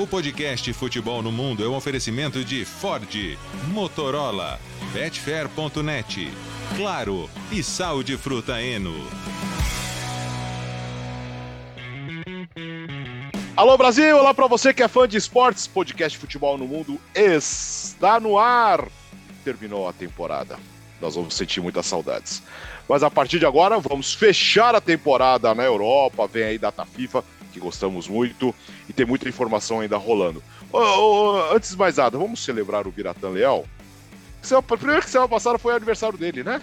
O podcast Futebol no Mundo é um oferecimento de Ford, Motorola, Betfair.net, Claro e Sal de Fruta Eno. Alô Brasil, olá para você que é fã de esportes, podcast Futebol no Mundo está no ar. Terminou a temporada. Nós vamos sentir muitas saudades. Mas a partir de agora, vamos fechar a temporada na Europa. Vem aí data FIFA, que gostamos muito, e tem muita informação ainda rolando. Oh, oh, antes de mais nada, vamos celebrar o Biratã Leal? Primeiro que semana passada foi o aniversário dele, né?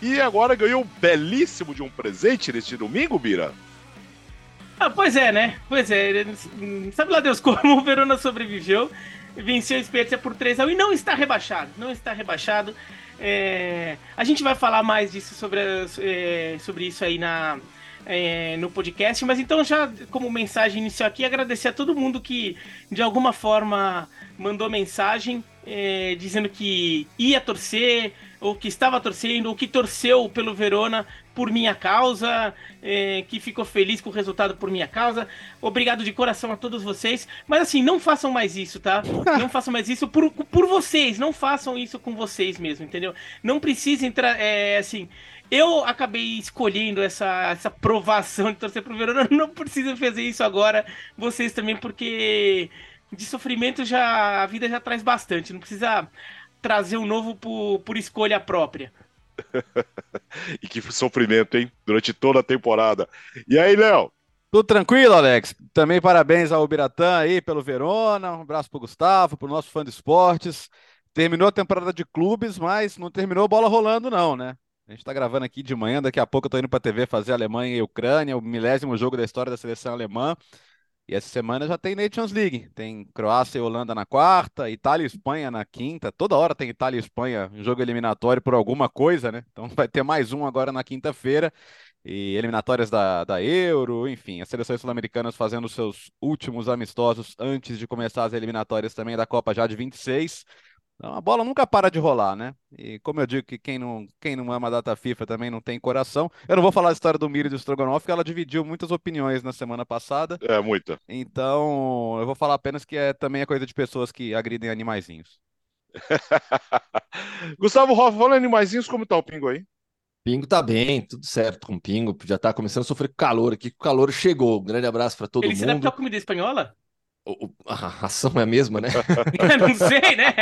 E agora ganhou um belíssimo de um presente neste domingo, Bira. Ah, pois é, né? Pois é. Sabe lá Deus como o Verona sobreviveu, venceu o Spezia por 3 a 1 e não está rebaixado. Não está rebaixado. É... A gente vai falar mais disso sobre, é... sobre isso aí na, é, no podcast, mas então já como mensagem inicial aqui, agradecer a todo mundo que de alguma forma mandou mensagem é, dizendo que ia torcer, ou que estava torcendo, ou que torceu pelo Verona por minha causa, é, que ficou feliz com o resultado por minha causa. Obrigado de coração a todos vocês. Mas assim, não façam mais isso, tá? Não façam mais isso por, por vocês, não façam isso com vocês mesmo, entendeu? Não precisa entrar, é, assim. Eu acabei escolhendo essa, essa provação de torcer pro Verona. Não precisam fazer isso agora, vocês também, porque de sofrimento já a vida já traz bastante. Não precisa trazer um novo por, por escolha própria. e que sofrimento, hein? Durante toda a temporada. E aí, Léo? Tudo tranquilo, Alex? Também parabéns ao Biratã aí pelo Verona. Um abraço pro Gustavo, pro nosso fã de esportes. Terminou a temporada de clubes, mas não terminou bola rolando, não, né? A gente está gravando aqui de manhã, daqui a pouco eu tô indo para a TV fazer Alemanha e Ucrânia, o milésimo jogo da história da seleção alemã. E essa semana já tem Nations League. Tem Croácia e Holanda na quarta, Itália e Espanha na quinta. Toda hora tem Itália e Espanha em jogo eliminatório por alguma coisa, né? Então vai ter mais um agora na quinta-feira. E eliminatórias da, da Euro, enfim, as seleções sul-americanas fazendo seus últimos amistosos antes de começar as eliminatórias também da Copa já de 26. Então, a bola nunca para de rolar, né? E como eu digo que quem não, quem não ama a data FIFA também não tem coração. Eu não vou falar a história do Miri e do Strogonoff, porque ela dividiu muitas opiniões na semana passada. É, muita. Então, eu vou falar apenas que é também é coisa de pessoas que agridem animaizinhos. Gustavo Hoff, falando em animaizinhos, como tá o Pingo aí? Pingo tá bem, tudo certo com o Pingo. Já tá começando a sofrer calor aqui, o calor chegou. Um grande abraço para todo Ele mundo. Ele se adaptou à comida espanhola? A ração é a mesma, né? não sei, né?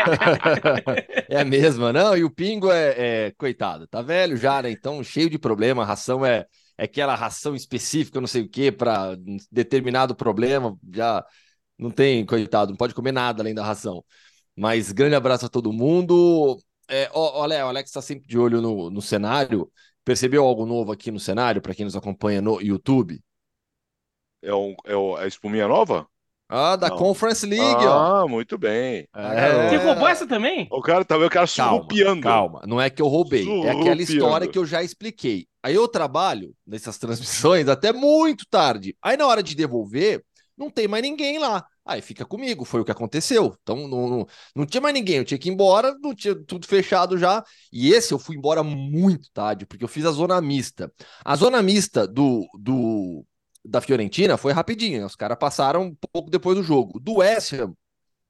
é a mesma, não. E o Pingo é, é, coitado, tá velho já, né? Então, cheio de problema. A ração é, é aquela ração específica, não sei o que, para determinado problema. Já não tem, coitado, não pode comer nada além da ração. Mas grande abraço a todo mundo. É, olha, o Alex está sempre de olho no, no cenário. Percebeu algo novo aqui no cenário para quem nos acompanha no YouTube? É, um, é, é a espuminha nova? Ah, da Não. Conference League, ó. Ah, muito bem. É... Você roubou essa também? O cara tá o cara surrupiando. Calma, não é que eu roubei, é aquela história que eu já expliquei. Aí eu trabalho nessas transmissões até muito tarde. Aí na hora de devolver, não tem mais ninguém lá. Aí fica comigo, foi o que aconteceu. Então não, não, não tinha mais ninguém, eu tinha que ir embora, não tinha tudo fechado já. E esse eu fui embora muito tarde, porque eu fiz a zona mista. A zona mista do, do da Fiorentina foi rapidinho. Os caras passaram um pouco depois do jogo. Do West Ham,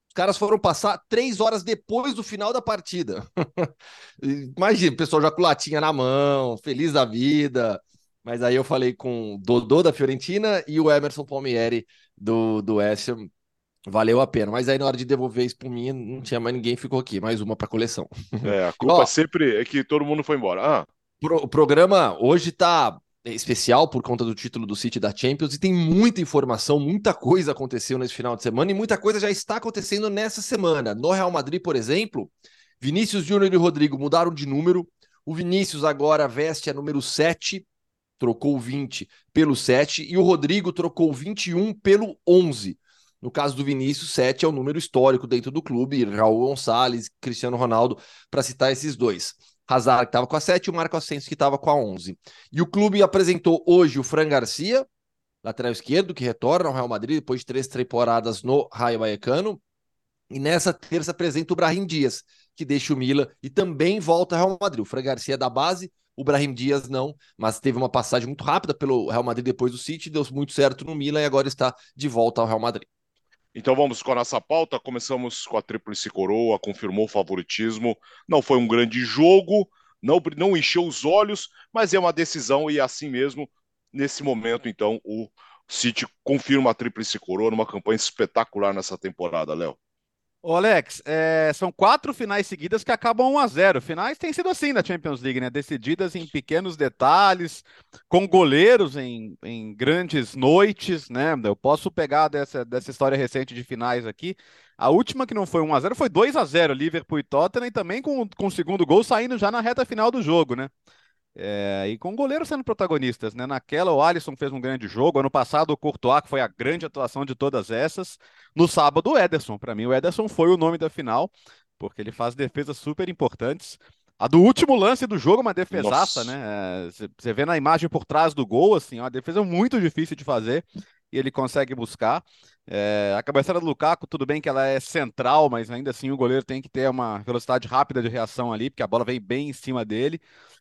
os caras foram passar três horas depois do final da partida. Imagina, o pessoal já com latinha na mão, feliz da vida. Mas aí eu falei com o Dodô da Fiorentina e o Emerson Palmieri do, do West Ham. Valeu a pena. Mas aí na hora de devolver a espuminha, não tinha mais ninguém, ficou aqui. Mais uma para coleção. É, a culpa Ó, sempre é que todo mundo foi embora. Ah. Pro, o programa hoje tá especial por conta do título do City da Champions e tem muita informação, muita coisa aconteceu nesse final de semana e muita coisa já está acontecendo nessa semana. No Real Madrid, por exemplo, Vinícius Júnior e Rodrigo mudaram de número. O Vinícius agora veste a número 7, trocou o 20 pelo 7 e o Rodrigo trocou o 21 pelo 11. No caso do Vinícius, 7 é o número histórico dentro do clube, Raul Gonçalves, Cristiano Ronaldo, para citar esses dois. Hazard que estava com a 7 e o Marco Asensio que estava com a 11. E o clube apresentou hoje o Fran Garcia, lateral esquerdo, que retorna ao Real Madrid depois de três temporadas no Raio Vallecano. E nessa terça apresenta o Brahim Dias, que deixa o Milan e também volta ao Real Madrid. O Fran Garcia é da base, o Brahim Dias não, mas teve uma passagem muito rápida pelo Real Madrid depois do City, deu muito certo no Milan e agora está de volta ao Real Madrid. Então vamos com a nossa pauta. Começamos com a Tríplice Coroa, confirmou o favoritismo. Não foi um grande jogo, não, não encheu os olhos, mas é uma decisão e é assim mesmo, nesse momento, então, o City confirma a Tríplice Coroa numa campanha espetacular nessa temporada, Léo. Ô Alex, é, são quatro finais seguidas que acabam 1 a 0 Finais têm sido assim na Champions League, né? Decididas em pequenos detalhes, com goleiros em, em grandes noites, né? Eu posso pegar dessa, dessa história recente de finais aqui. A última que não foi 1 a 0 foi 2 a 0 Liverpool e Tottenham, e também com, com o segundo gol saindo já na reta final do jogo, né? É, e com o goleiro sendo protagonistas, né? Naquela, o Alisson fez um grande jogo. Ano passado, o Courtois, que foi a grande atuação de todas essas. No sábado, o Ederson. Para mim, o Ederson foi o nome da final, porque ele faz defesas super importantes. A do último lance do jogo, uma defesaça, Nossa. né? Você vê na imagem por trás do gol, assim, uma defesa muito difícil de fazer e ele consegue buscar. É, a cabeçada do Lukaku, tudo bem que ela é central, mas ainda assim o goleiro tem que ter uma velocidade rápida de reação ali, porque a bola vem bem em cima dele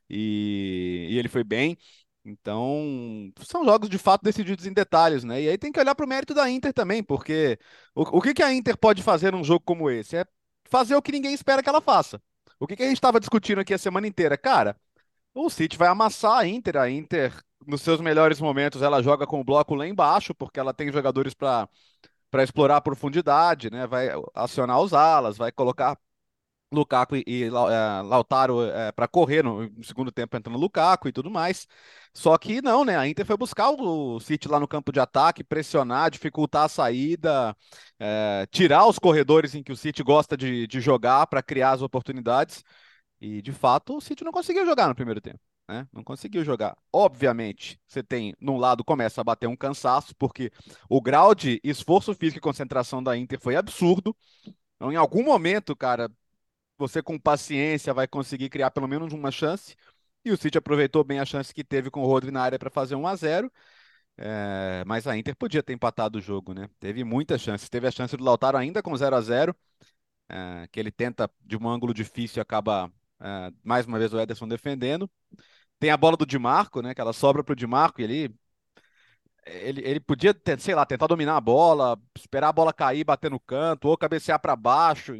e, e ele foi bem. Então, são jogos de fato decididos em detalhes, né? E aí tem que olhar para o mérito da Inter também, porque o, o que, que a Inter pode fazer num jogo como esse? É fazer o que ninguém espera que ela faça. O que, que a gente estava discutindo aqui a semana inteira? Cara, o City vai amassar a Inter. A Inter, nos seus melhores momentos, ela joga com o bloco lá embaixo, porque ela tem jogadores para explorar a profundidade, né? Vai acionar os alas, vai colocar Lukaku e, e é, Lautaro é, para correr no, segundo tempo entrando Lukaku e tudo mais. Só que não, né? A Inter foi buscar o, o City lá no campo de ataque, pressionar, dificultar a saída, é, tirar os corredores em que o City gosta de, de jogar para criar as oportunidades. E de fato o City não conseguiu jogar no primeiro tempo. Né? Não conseguiu jogar. Obviamente, você tem, num lado, começa a bater um cansaço, porque o grau de esforço físico e concentração da Inter foi absurdo. Então, em algum momento, cara, você com paciência vai conseguir criar pelo menos uma chance. E o City aproveitou bem a chance que teve com o Rodri na área para fazer 1 a 0 é, mas a Inter podia ter empatado o jogo, né? Teve muitas chances. Teve a chance do Lautaro ainda com 0 a 0 é, que ele tenta de um ângulo difícil e acaba é, mais uma vez o Ederson defendendo. Tem a bola do Di Marco, né? Que ela sobra para o Di Marco e ele, ele, ele podia, ter, sei lá, tentar dominar a bola, esperar a bola cair, bater no canto, ou cabecear para baixo,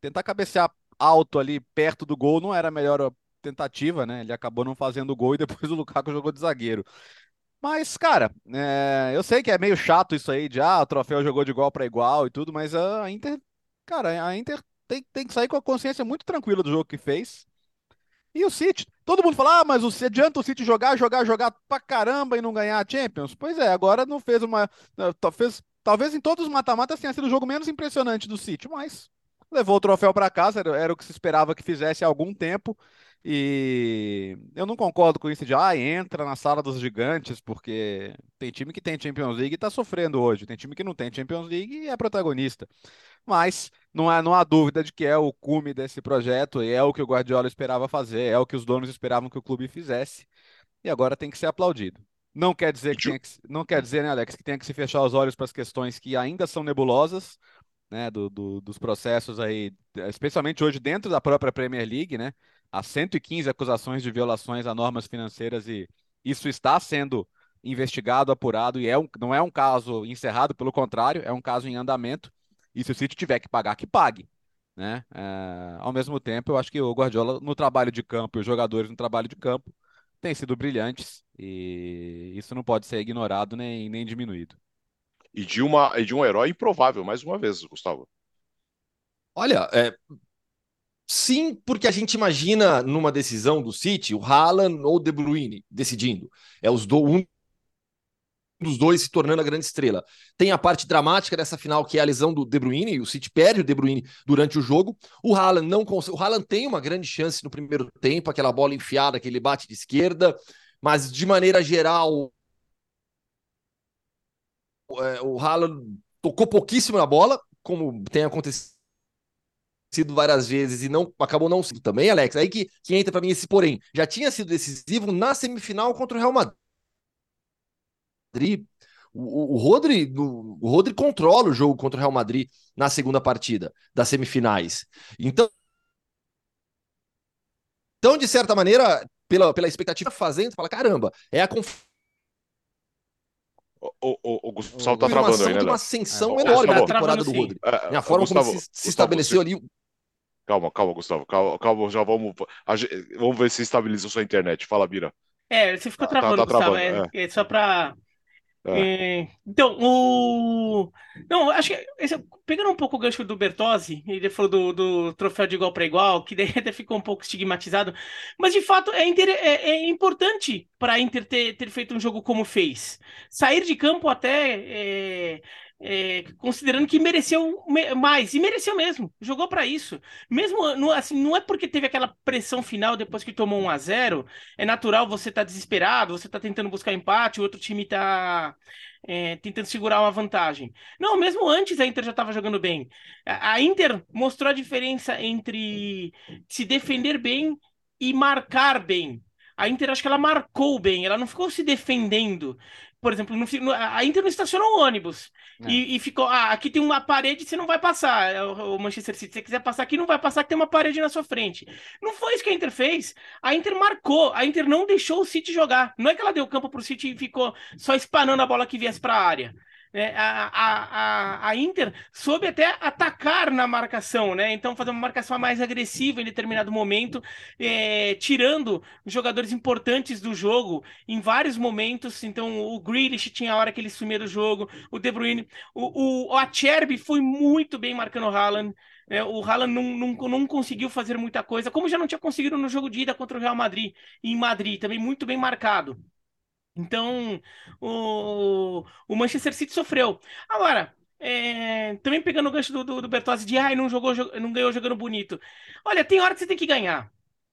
tentar cabecear alto ali perto do gol não era a melhor tentativa, né? Ele acabou não fazendo o gol e depois o Lukaku jogou de zagueiro. Mas, cara, é, eu sei que é meio chato isso aí de ah, o troféu jogou de igual para igual e tudo, mas a Inter, cara, a Inter tem, tem que sair com a consciência muito tranquila do jogo que fez. E o City, todo mundo fala, ah, mas o, adianta o City jogar, jogar, jogar pra caramba e não ganhar a Champions? Pois é, agora não fez uma. Fez, talvez em todos os mata-matas tenha sido o jogo menos impressionante do City, mas levou o troféu para casa, era, era, o que se esperava que fizesse há algum tempo. E eu não concordo com isso de, ah, entra na sala dos gigantes, porque tem time que tem Champions League e está sofrendo hoje, tem time que não tem Champions League e é protagonista. Mas não há, não há dúvida de que é o cume desse projeto e é o que o Guardiola esperava fazer, é o que os donos esperavam que o clube fizesse, e agora tem que ser aplaudido. Não quer dizer que, que não quer dizer, né, Alex, que tenha que se fechar os olhos para as questões que ainda são nebulosas, né, do, do, dos processos aí, especialmente hoje dentro da própria Premier League, né, há 115 acusações de violações a normas financeiras e isso está sendo investigado, apurado e é um, não é um caso encerrado, pelo contrário, é um caso em andamento e se o City tiver que pagar, que pague. Né? É, ao mesmo tempo, eu acho que o Guardiola no trabalho de campo e os jogadores no trabalho de campo têm sido brilhantes e isso não pode ser ignorado nem, nem diminuído e de, uma, e de um herói improvável, mais uma vez, Gustavo. Olha, é, sim, porque a gente imagina numa decisão do City o Haaland ou o De Bruyne decidindo. É os do, um dos dois se tornando a grande estrela. Tem a parte dramática dessa final, que é a lesão do De Bruyne, e o City perde o De Bruyne durante o jogo. O Haaland não. O Haaland tem uma grande chance no primeiro tempo, aquela bola enfiada que ele bate de esquerda, mas de maneira geral, o Haaland tocou pouquíssimo na bola, como tem acontecido várias vezes e não acabou não sendo também, Alex. Aí que, que entra para mim esse porém. Já tinha sido decisivo na semifinal contra o Real Madrid. O, o, Rodri, o, o Rodri controla o jogo contra o Real Madrid na segunda partida das semifinais. Então, então de certa maneira, pela, pela expectativa fazendo, fala caramba, é a confiança O, o, o Gustavo tá travando aí, né? uma ascensão é. enorme tá na temporada do Rodri. É, a forma Gustavo, como se, se estabeleceu você... ali. Calma, calma, Gustavo. Calma, calma já vamos. Vamos ver se estabiliza a sua internet. Fala, Bira. É, você ficou travando, tá, tá Gustavo. Travando, é, é. só para é. É, então, o. Não, acho que. Esse, pegando um pouco o gancho do Bertozzi, ele falou do, do troféu de igual para igual, que daí até ficou um pouco estigmatizado, mas de fato é, inter, é, é importante para a Inter ter, ter feito um jogo como fez. Sair de campo até é, considerando que mereceu mais, e mereceu mesmo, jogou para isso. Mesmo, não, assim, não é porque teve aquela pressão final depois que tomou 1 a 0 é natural você estar tá desesperado, você tá tentando buscar empate, o outro time tá é, tentando segurar uma vantagem. Não, mesmo antes a Inter já estava jogando bem. A Inter mostrou a diferença entre se defender bem e marcar bem. A Inter acho que ela marcou bem, ela não ficou se defendendo por exemplo, no, a Inter não estacionou o ônibus é. e, e, ficou, ah, aqui tem uma parede, você não vai passar. É o, o, Manchester City, se você quiser passar aqui, não vai passar, que tem uma parede na sua frente. Não foi isso que a Inter fez. A Inter marcou, a Inter não deixou o City jogar. Não é que ela deu campo pro City e ficou só espanando a bola que viesse para a área. É, a, a, a, Inter soube até atacar na marcação, né? Então fazer uma marcação mais agressiva em determinado momento, é, tirando jogadores importantes do jogo em vários momentos. Então o Grealish tinha a hora que ele sumia do jogo, o De Bruyne, o, o, o Acerbi foi muito bem marcando o Haaland. É, o Haaland não, não, não conseguiu fazer muita coisa, como já não tinha conseguido no jogo de ida contra o Real Madrid, em Madrid, também muito bem marcado. Então, o, o Manchester City sofreu. Agora, é, também pegando o gancho do, do, do Bertozzi de ai, não jogou, não ganhou jogando bonito. Olha, tem hora que você tem que ganhar.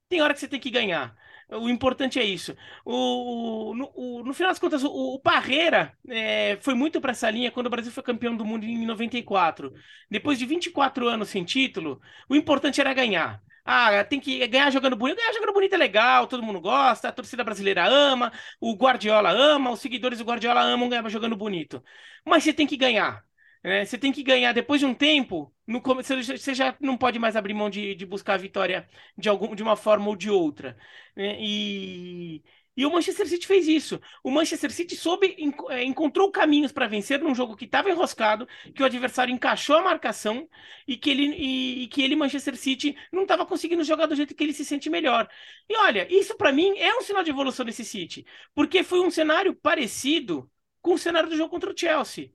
Tem hora que você tem que ganhar. O importante é isso. O, no, o, no final das contas, o, o Parreira é, foi muito para essa linha quando o Brasil foi campeão do mundo em 94. Depois de 24 anos sem título, o importante era ganhar. Ah, tem que ganhar jogando bonito. Ganhar jogando bonito é legal, todo mundo gosta, a torcida brasileira ama, o Guardiola ama, os seguidores do Guardiola amam ganhar jogando bonito. Mas você tem que ganhar. Né? Você tem que ganhar depois de um tempo. No, você já não pode mais abrir mão de, de buscar a vitória de, algum, de uma forma ou de outra. Né? E e o Manchester City fez isso. O Manchester City soube, é, encontrou caminhos para vencer num jogo que estava enroscado, que o adversário encaixou a marcação e que ele, e, e que ele Manchester City, não estava conseguindo jogar do jeito que ele se sente melhor. E olha, isso para mim é um sinal de evolução desse City, porque foi um cenário parecido com o cenário do jogo contra o Chelsea.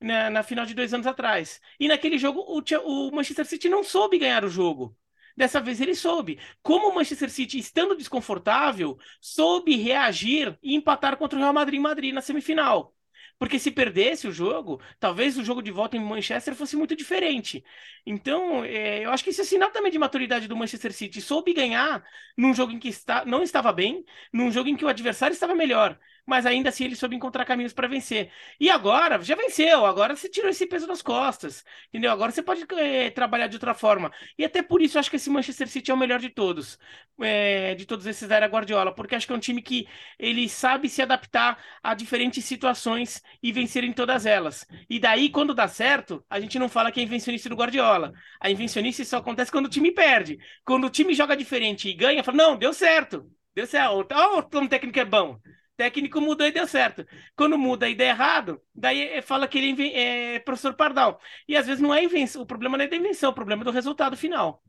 Na, na final de dois anos atrás. E naquele jogo, o, o Manchester City não soube ganhar o jogo. Dessa vez ele soube. Como o Manchester City, estando desconfortável, soube reagir e empatar contra o Real Madrid em Madrid na semifinal. Porque se perdesse o jogo, talvez o jogo de volta em Manchester fosse muito diferente. Então, é, eu acho que isso é sinal também de maturidade do Manchester City. Soube ganhar num jogo em que está, não estava bem, num jogo em que o adversário estava melhor mas ainda assim ele soube encontrar caminhos para vencer. E agora, já venceu, agora você tirou esse peso das costas, entendeu? Agora você pode é, trabalhar de outra forma. E até por isso eu acho que esse Manchester City é o melhor de todos, é, de todos esses da era Guardiola, porque acho que é um time que ele sabe se adaptar a diferentes situações e vencer em todas elas. E daí, quando dá certo, a gente não fala que é invencionice do Guardiola. A invencionice só acontece quando o time perde. Quando o time joga diferente e ganha, fala, não, deu certo. Deu certo. Como o técnico é bom técnico mudou e deu certo. Quando muda e der errado, daí fala que ele é professor Pardal. E às vezes não é invenção, o problema não é da invenção, o problema é do resultado final.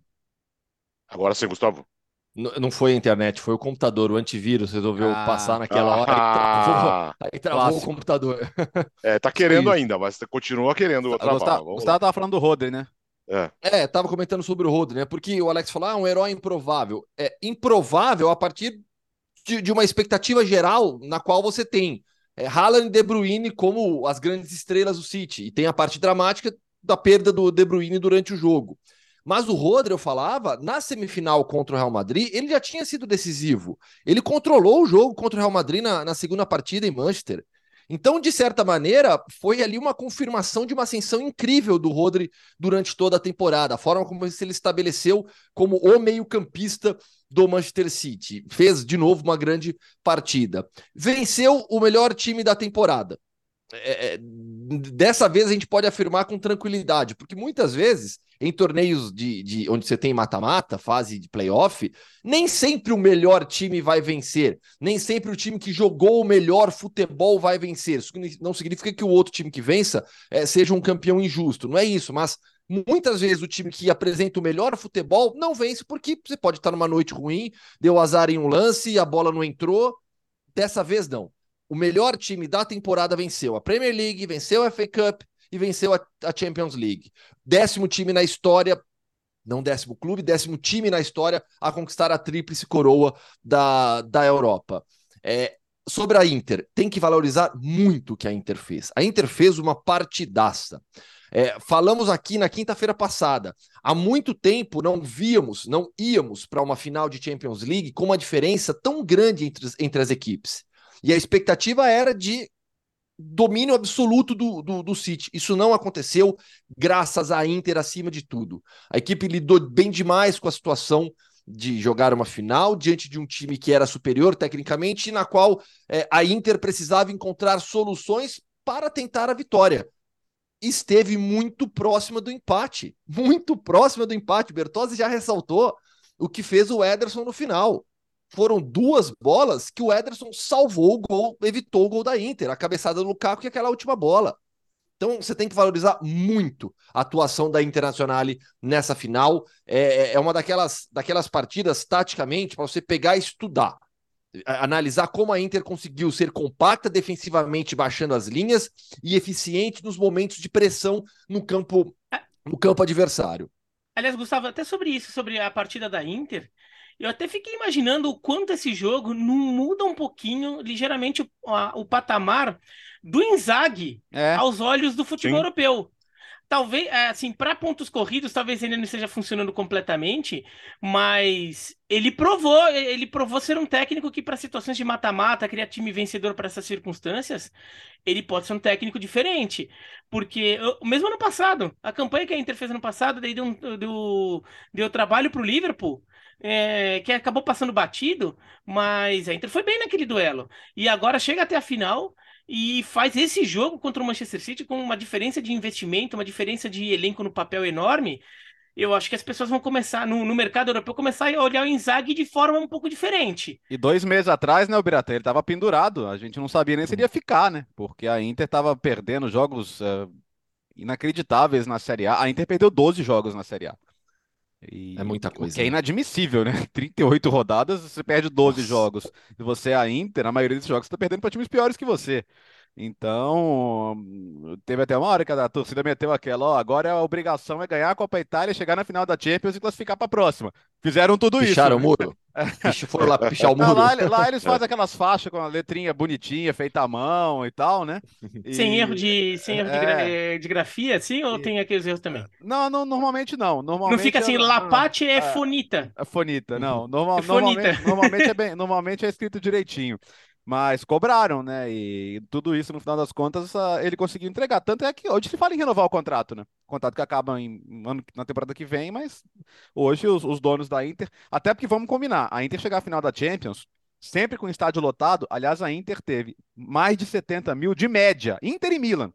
Agora sim, Gustavo. Não foi a internet, foi o computador, o antivírus resolveu ah, passar naquela hora ah, aí travou, aí travou o computador. É, tá querendo ainda, mas continua querendo travar. Gustavo, Gustavo tava falando do Rodri, né? É. é, tava comentando sobre o Rodri, né? Porque o Alex falou, ah, um herói improvável. É improvável a partir de, de uma expectativa geral na qual você tem é, Haaland e De Bruyne como as grandes estrelas do City, e tem a parte dramática da perda do De Bruyne durante o jogo. Mas o Rodri, eu falava, na semifinal contra o Real Madrid, ele já tinha sido decisivo. Ele controlou o jogo contra o Real Madrid na, na segunda partida em Manchester. Então, de certa maneira, foi ali uma confirmação de uma ascensão incrível do Rodri durante toda a temporada, a forma como ele se estabeleceu como o meio-campista do Manchester City. Fez de novo uma grande partida. Venceu o melhor time da temporada. é, é, dessa vez a gente pode afirmar com tranquilidade, porque muitas vezes em torneios de, de onde você tem mata-mata, fase de playoff, nem sempre o melhor time vai vencer, nem sempre o time que jogou o melhor futebol vai vencer. Isso não significa que o outro time que vença é, seja um campeão injusto, não é isso, mas muitas vezes o time que apresenta o melhor futebol não vence porque você pode estar numa noite ruim, deu azar em um lance, a bola não entrou. Dessa vez não o melhor time da temporada venceu a Premier League, venceu a FA Cup e venceu a, a Champions League. Décimo time na história, não décimo clube, décimo time na história a conquistar a tríplice coroa da, da Europa. É, sobre a Inter, tem que valorizar muito o que a Inter fez. A Inter fez uma partidaça. É, falamos aqui na quinta-feira passada. Há muito tempo não víamos, não íamos para uma final de Champions League com uma diferença tão grande entre, entre as equipes. E a expectativa era de domínio absoluto do, do, do City. Isso não aconteceu, graças à Inter acima de tudo. A equipe lidou bem demais com a situação de jogar uma final diante de um time que era superior tecnicamente e na qual é, a Inter precisava encontrar soluções para tentar a vitória. Esteve muito próxima do empate, muito próxima do empate. Bertozzi já ressaltou o que fez o Ederson no final foram duas bolas que o Ederson salvou o gol, evitou o gol da Inter, a cabeçada do Lukaku e aquela última bola. Então você tem que valorizar muito a atuação da Internacional nessa final. É, é, é uma daquelas, daquelas partidas, taticamente, para você pegar e estudar. Analisar como a Inter conseguiu ser compacta defensivamente, baixando as linhas, e eficiente nos momentos de pressão no campo, no campo adversário. Aliás, Gustavo, até sobre isso, sobre a partida da Inter, eu até fiquei imaginando o quanto esse jogo não muda um pouquinho, ligeiramente, o, a, o patamar do Inzaghi é. aos olhos do futebol Sim. europeu. Talvez, é, assim, para pontos corridos, talvez ele não esteja funcionando completamente, mas ele provou, ele provou ser um técnico que, para situações de mata-mata, criar time vencedor para essas circunstâncias, ele pode ser um técnico diferente. Porque, mesmo ano passado, a campanha que a Inter fez ano passado, daí deu, deu, deu trabalho para o Liverpool é, que acabou passando batido, mas a Inter foi bem naquele duelo. E agora chega até a final e faz esse jogo contra o Manchester City com uma diferença de investimento, uma diferença de elenco no papel enorme. Eu acho que as pessoas vão começar, no, no mercado europeu, começar a olhar o Inzaghi de forma um pouco diferente. E dois meses atrás, né, Birata, ele estava pendurado. A gente não sabia nem se ele ia ficar, né? Porque a Inter estava perdendo jogos uh, inacreditáveis na Série A. A Inter perdeu 12 jogos na Série A. E, é muita coisa. que é né? inadmissível, né? 38 rodadas, você perde 12 Nossa. jogos. Se você é a Inter, na maioria desses jogos, você tá perdendo para times piores que você. Então, teve até uma hora que a torcida meteu aquela, ó, agora a obrigação é ganhar a Copa Itália, chegar na final da Champions e classificar para a próxima. Fizeram tudo Picharam isso. o muro. Foram lá pichar o muro. lá, lá, eles fazem aquelas faixas com a letrinha bonitinha, feita à mão e tal, né? E... Sem erro de, sem erro é... de, gra... de, grafia, assim, ou e... tem aqueles erros também? Não, não normalmente não. Normalmente não fica assim, é... Lapate é, é fonita. É fonita, não. Normal, é normalmente, normalmente, é bem, normalmente é escrito direitinho. Mas cobraram, né? E tudo isso, no final das contas, ele conseguiu entregar. Tanto é que hoje se fala em renovar o contrato, né? O contrato que acaba em, na temporada que vem, mas hoje os, os donos da Inter. Até porque vamos combinar, a Inter chegar à final da Champions, sempre com estádio lotado. Aliás, a Inter teve mais de 70 mil de média. Inter e Milan.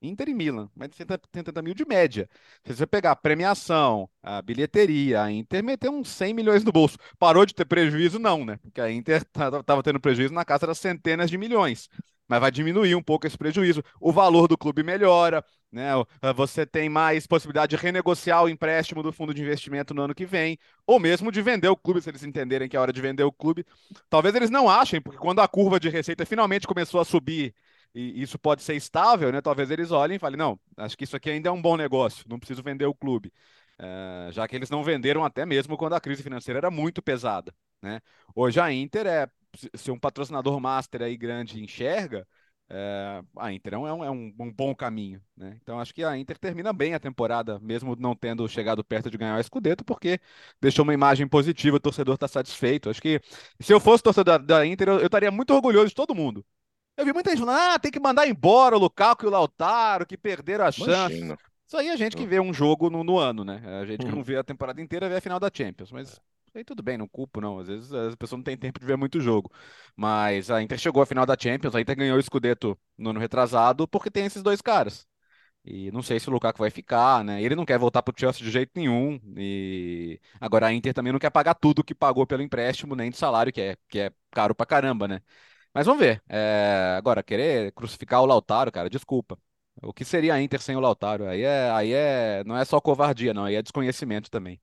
Inter e Milan, mais de 70 mil de média. Se você pegar a premiação, a bilheteria, a Inter meteu uns 100 milhões no bolso. Parou de ter prejuízo? Não, né? Porque a Inter estava tendo prejuízo na casa das centenas de milhões. Mas vai diminuir um pouco esse prejuízo. O valor do clube melhora, né? Você tem mais possibilidade de renegociar o empréstimo do fundo de investimento no ano que vem, ou mesmo de vender o clube, se eles entenderem que é hora de vender o clube. Talvez eles não achem, porque quando a curva de receita finalmente começou a subir e isso pode ser estável, né? Talvez eles olhem e falem, não, acho que isso aqui ainda é um bom negócio, não preciso vender o clube. Uh, já que eles não venderam até mesmo quando a crise financeira era muito pesada, né? Hoje a Inter é, se um patrocinador master aí grande enxerga, é, a Inter é, um, é um, um, bom caminho, né? Então acho que a Inter termina bem a temporada, mesmo não tendo chegado perto de ganhar o Scudetto, porque deixou uma imagem positiva, o torcedor está satisfeito. Acho que se eu fosse torcedor da, da Inter, eu, eu estaria muito orgulhoso de todo mundo, eu vi muita gente falando, ah, tem que mandar embora o Lukaku e o Lautaro, que perderam a chance. Imagina. Isso aí é a gente que vê um jogo no, no ano, né? É a gente que não uhum. vê a temporada inteira vê a final da Champions. Mas Aí tudo bem, não culpo, não. Às vezes a pessoa não tem tempo de ver muito jogo. Mas a Inter chegou à final da Champions, a Inter ganhou o Scudetto no ano retrasado porque tem esses dois caras. E não sei se o Lukaku vai ficar, né? Ele não quer voltar pro Chelsea de jeito nenhum. E agora a Inter também não quer pagar tudo que pagou pelo empréstimo, nem de salário, que é, que é caro pra caramba, né? Mas vamos ver. É... Agora, querer crucificar o Lautaro, cara, desculpa. O que seria a Inter sem o Lautaro? Aí é, aí é, não é só covardia, não, aí é desconhecimento também.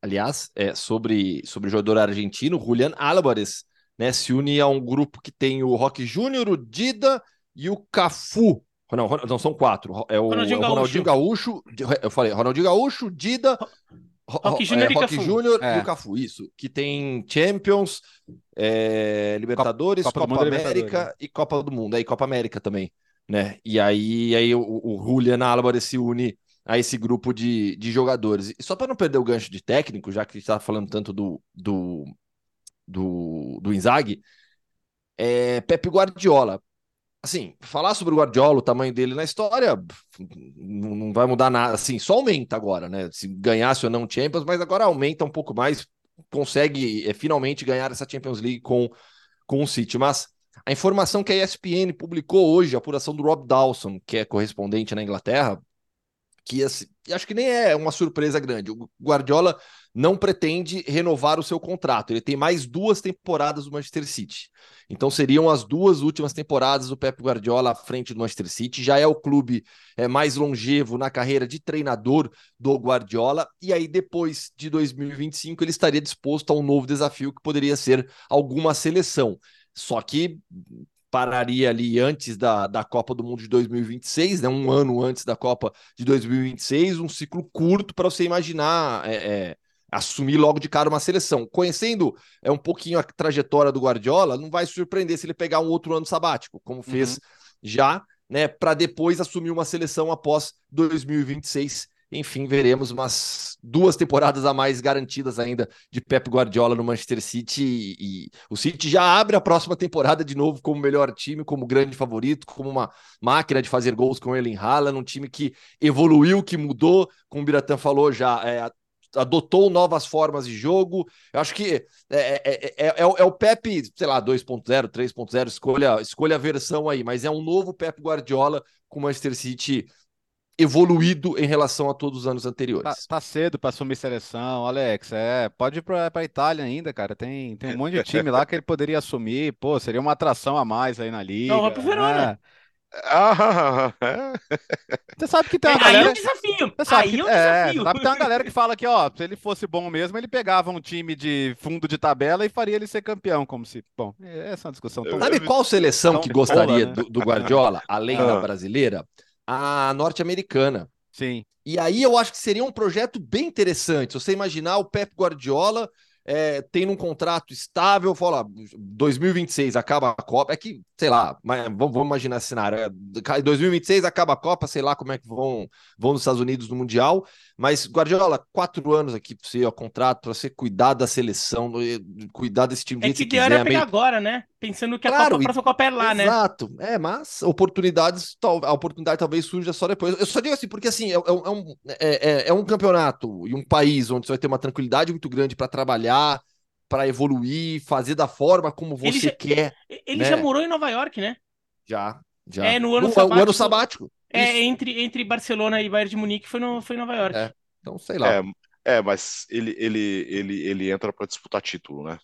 Aliás, é, sobre, sobre o jogador argentino, Julian Álvares, né, se une a um grupo que tem o Roque Júnior, o Dida e o Cafu. Não, não, são quatro. É o Ronaldinho, é o Ronaldinho Gaúcho. Gaúcho. Eu falei, Ronaldinho Gaúcho, Dida, Roque Júnior é, e Júnior é. e o Cafu, isso. Que tem Champions, é, Libertadores, Copa, Copa, Copa América né? e Copa do Mundo. Aí Copa América também, né? E aí, aí o, o Julian Álvares se une a esse grupo de, de jogadores. E só para não perder o gancho de técnico, já que está falando tanto do, do, do, do Inzaghi, é Pepe Guardiola. Assim, falar sobre o Guardiola, o tamanho dele na história, não, vai mudar nada. Assim, só aumenta agora, né? Se ganhasse ou não Champions, mas agora aumenta um pouco mais, consegue é, finalmente ganhar essa Champions League com, com o City. Mas a informação que a ESPN publicou hoje, a apuração do Rob Dawson, que é correspondente na Inglaterra, que assim, acho que nem é uma surpresa grande. O Guardiola não pretende renovar o seu contrato. Ele tem mais duas temporadas do Manchester City. Então seriam as duas últimas temporadas do Pep Guardiola à frente do Manchester City. Já é o clube é, mais longevo na carreira de treinador do Guardiola. E aí, depois de 2025, ele estaria disposto a um novo desafio que poderia ser alguma seleção. Só que pararia ali antes da, da Copa do Mundo de 2026, né? um ano antes da Copa de 2026, um ciclo curto para você imaginar é, é, assumir logo de cara uma seleção. Conhecendo é um pouquinho a trajetória do Guardiola, não vai surpreender se ele pegar um outro ano sabático, como fez uhum. já, né? Para depois assumir uma seleção após 2026 enfim, veremos umas duas temporadas a mais garantidas ainda de Pep Guardiola no Manchester City. E, e, o City já abre a próxima temporada de novo como melhor time, como grande favorito, como uma máquina de fazer gols com Erling Haaland, um time que evoluiu, que mudou, como o Biratã falou já, é, adotou novas formas de jogo. Eu acho que é, é, é, é, o Pep, sei lá, 2.0, 3.0, escolha, escolha a versão aí, mas é um novo Pep Guardiola com o Manchester City evoluído em relação a todos os anos anteriores. Tá, tá cedo para assumir seleção, Alex. É, pode ir para a Itália ainda, cara. Tem, tem um monte de time lá que ele poderia assumir. Pô, seria uma atração a mais aí na liga. Não, vai pro Verona. É. Ah, Você sabe que tem uma é, galera. Aí é um desafio. Você sabe aí que... é um é, desafio. sabe que tem uma galera que fala que, ó, se ele fosse bom mesmo, ele pegava um time de fundo de tabela e faria ele ser campeão, como se. Bom, essa é uma discussão tão. Sabe qual seleção que gostaria né? do, do, Guardiola, além da ah. brasileira? a norte-americana. Sim. E aí eu acho que seria um projeto bem interessante. Você imaginar o Pep Guardiola é, tendo um contrato estável, fala, 2026 acaba a Copa, é que, sei lá, mas vamos, vamos imaginar esse cenário, é, 2026 acaba a Copa, sei lá como é que vão, vão nos Estados Unidos no Mundial, mas Guardiola, quatro anos aqui para você, ó, contrato, para você cuidar da seleção, cuidar desse time. É que ideal era pegar meio... agora, né? Pensando que claro, a, Copa, a próxima Copa é lá, exato, né? Exato, é, mas oportunidades, a oportunidade talvez surja só depois. Eu só digo assim, porque assim, é, é, é um, é, é, é um campeonato e um país onde você vai ter uma tranquilidade muito grande para trabalhar, para evoluir, fazer da forma como você ele já, quer. Ele né? já morou em Nova York, né? Já, já. É, no ano no, sabático. ano sabático. É, entre, entre Barcelona e Bayern de Munique foi, no, foi em Nova York. É, então, sei lá. É, é mas ele, ele, ele, ele entra para disputar título, né?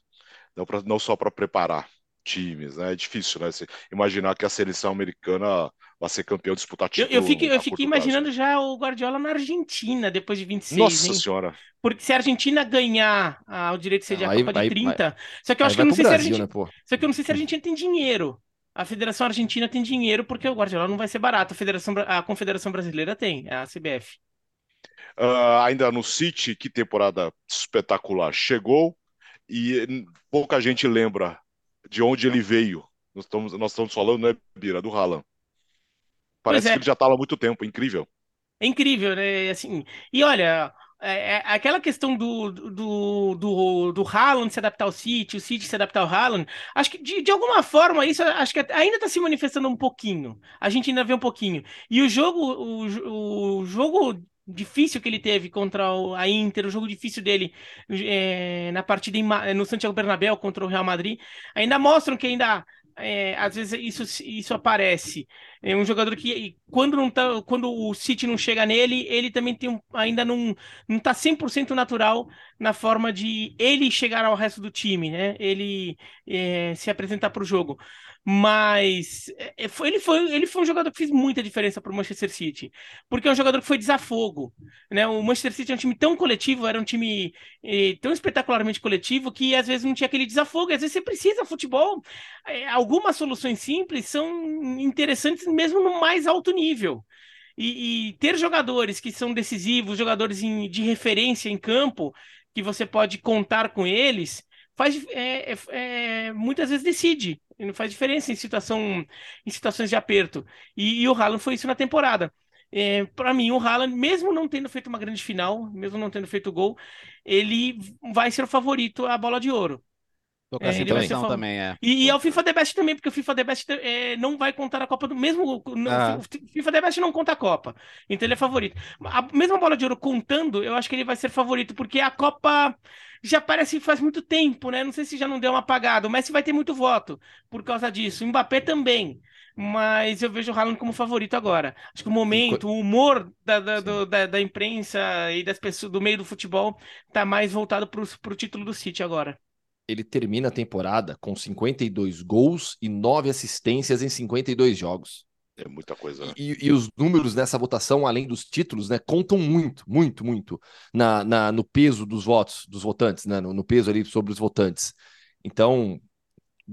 Não, pra, não só para preparar times, né? É difícil, né? Você imaginar que a seleção americana vai ser campeão disputar título. Eu, eu fiquei, eu fiquei imaginando já o Guardiola na Argentina depois de 26. Nossa hein? senhora. Porque se a Argentina ganhar ah, o direito de sediar a Copa de 30, vai, só que eu acho que eu não sei Brasil, se a Argentina, né, só que eu não sei se a Argentina tem dinheiro. A Federação Argentina tem dinheiro porque o Guardiola não vai ser barato. A, Federação, a Confederação Brasileira tem, é a CBF. Uh, ah, ainda no City, que temporada espetacular. Chegou e pouca gente lembra de onde ele veio. Nós estamos, nós estamos falando, né, Bira, do Haaland. Parece é. que ele já está lá há muito tempo, incrível. É incrível, né? Assim, e olha, é, é, aquela questão do, do, do, do Haaland se adaptar ao City, o City se adaptar ao Haaland, acho que de, de alguma forma isso acho que ainda está se manifestando um pouquinho. A gente ainda vê um pouquinho. E o jogo, o, o jogo difícil que ele teve contra o, a Inter, o jogo difícil dele é, na partida em, no Santiago Bernabéu contra o Real Madrid, ainda mostram que ainda é, às vezes isso, isso aparece. É um jogador que, quando, não tá, quando o City não chega nele, ele também tem um, ainda não, não tá 100% natural na forma de ele chegar ao resto do time, né? Ele é, se apresentar para o jogo. Mas é, é, ele foi, ele foi um jogador que fez muita diferença para o Manchester City, porque é um jogador que foi desafogo. Né? O Manchester City é um time tão coletivo, era um time eh, tão espetacularmente coletivo que às vezes não tinha aquele desafogo. Às vezes você precisa futebol. Eh, algumas soluções simples são interessantes mesmo no mais alto nível. E, e ter jogadores que são decisivos, jogadores em, de referência em campo, que você pode contar com eles, faz é, é, é, muitas vezes decide não faz diferença em situação em situações de aperto. E, e o Haaland foi isso na temporada. É, para mim o Haaland mesmo não tendo feito uma grande final mesmo não tendo feito gol ele vai ser o favorito à bola de ouro Tô com essa impressão também, é. E, e é o FIFA The Best também, porque o FIFA The Best é, não vai contar a Copa do. Mesmo. Ah. O FIFA The Best não conta a Copa. Então ele é favorito. A mesma bola de ouro contando, eu acho que ele vai ser favorito, porque a Copa já parece que faz muito tempo, né? Não sei se já não deu uma apagada. O Messi vai ter muito voto por causa disso. O Mbappé também. Mas eu vejo o Haaland como favorito agora. Acho que o momento, o humor da, da, do, da, da, imprensa e das pessoas do meio do futebol tá mais voltado para o título do City agora. Ele termina a temporada com 52 gols e 9 assistências em 52 jogos. É muita coisa. Né? E, e, os números nessa votação, além dos títulos, né, contam muito, muito, muito na, na no peso dos votos, dos votantes, né, no, no, peso ali sobre os votantes. Então,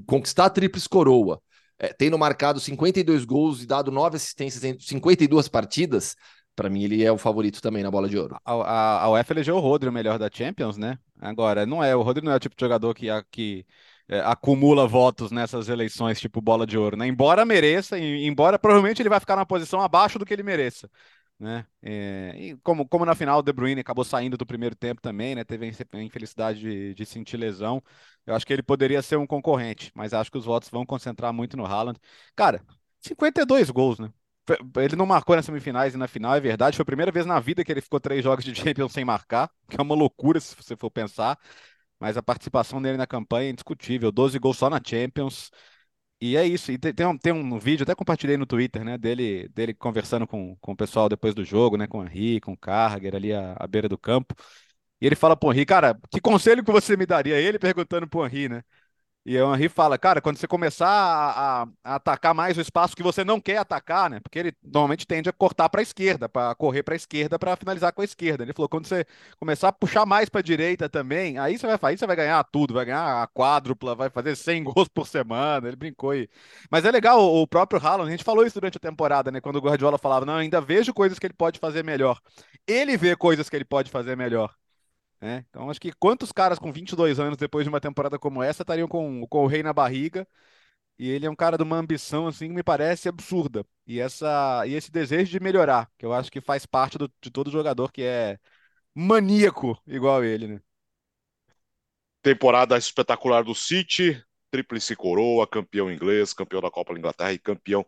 conquistar a tríplice coroa, é, tendo marcado 52 gols e dado 9 assistências em 52 partidas, para mim ele é o favorito também na bola de ouro. A, a, a UEFA elegeu o Rodri o melhor da Champions, né? Agora, não é, o Rodri não é o tipo de jogador que, que é, acumula votos nessas eleições, tipo bola de ouro, né? Embora mereça, embora provavelmente ele vai ficar numa posição abaixo do que ele mereça. Né? É, e como, como na final o De Bruyne acabou saindo do primeiro tempo também, né? Teve a infelicidade de, de sentir lesão. Eu acho que ele poderia ser um concorrente, mas acho que os votos vão concentrar muito no Haaland. Cara, 52 gols, né? Ele não marcou nas semifinais e na final, é verdade. Foi a primeira vez na vida que ele ficou três jogos de Champions sem marcar, que é uma loucura se você for pensar mas a participação dele na campanha é indiscutível. 12 gols só na Champions. E é isso. E tem, um, tem um vídeo, até compartilhei no Twitter, né? Dele, dele conversando com, com o pessoal depois do jogo, né? Com o Henri, com o Carger ali à, à beira do campo. E ele fala pro Henri, cara, que conselho que você me daria? Ele perguntando pro Henri, né? E o Henry fala, cara, quando você começar a, a, a, atacar mais o espaço que você não quer atacar, né? Porque ele normalmente tende a cortar para a esquerda, para correr para a esquerda, para finalizar com a esquerda. Ele falou, quando você começar a puxar mais para a direita também, aí você vai aí você vai ganhar tudo, vai ganhar a quádrupla, vai fazer 100 gols por semana. Ele brincou aí. Mas é legal, o, o próprio Haaland, a gente falou isso durante a temporada, né? Quando o Guardiola falava, não, ainda vejo coisas que ele pode fazer melhor. Ele vê coisas que ele pode fazer melhor. Né? Então, acho que quantos caras com 22 anos, depois de uma temporada como essa, estariam com, com o rei na barriga? E ele é um cara de uma ambição, assim, que me parece absurda. E, essa, e esse desejo de melhorar, que eu acho que faz parte do, de todo jogador que é maníaco igual ele, né? Temporada espetacular do City, tríplice coroa, campeão inglês, campeão da Copa da Inglaterra e campeão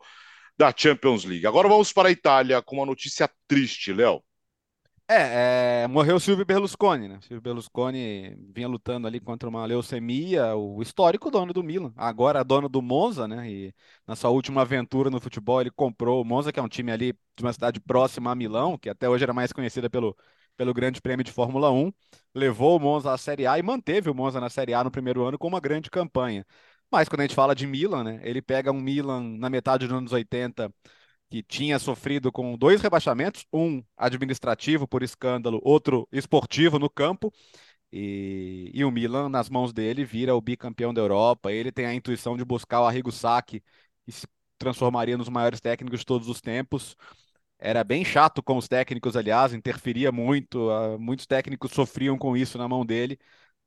da Champions League. Agora vamos para a Itália com uma notícia triste, Léo. É, é, morreu Silvio Berlusconi, né? Silvio Berlusconi vinha lutando ali contra uma leucemia, o histórico dono do Milan, agora dono do Monza, né? E na sua última aventura no futebol ele comprou o Monza, que é um time ali de uma cidade próxima a Milão, que até hoje era mais conhecida pelo, pelo Grande Prêmio de Fórmula 1, levou o Monza à Série A e manteve o Monza na Série A no primeiro ano com uma grande campanha. Mas quando a gente fala de Milan, né? Ele pega um Milan na metade dos anos 80 que tinha sofrido com dois rebaixamentos, um administrativo por escândalo, outro esportivo no campo. E, e o Milan, nas mãos dele, vira o bicampeão da Europa. Ele tem a intuição de buscar o Arrigo Sacchi, que se transformaria nos maiores técnicos de todos os tempos. Era bem chato com os técnicos, aliás, interferia muito. Uh, muitos técnicos sofriam com isso na mão dele.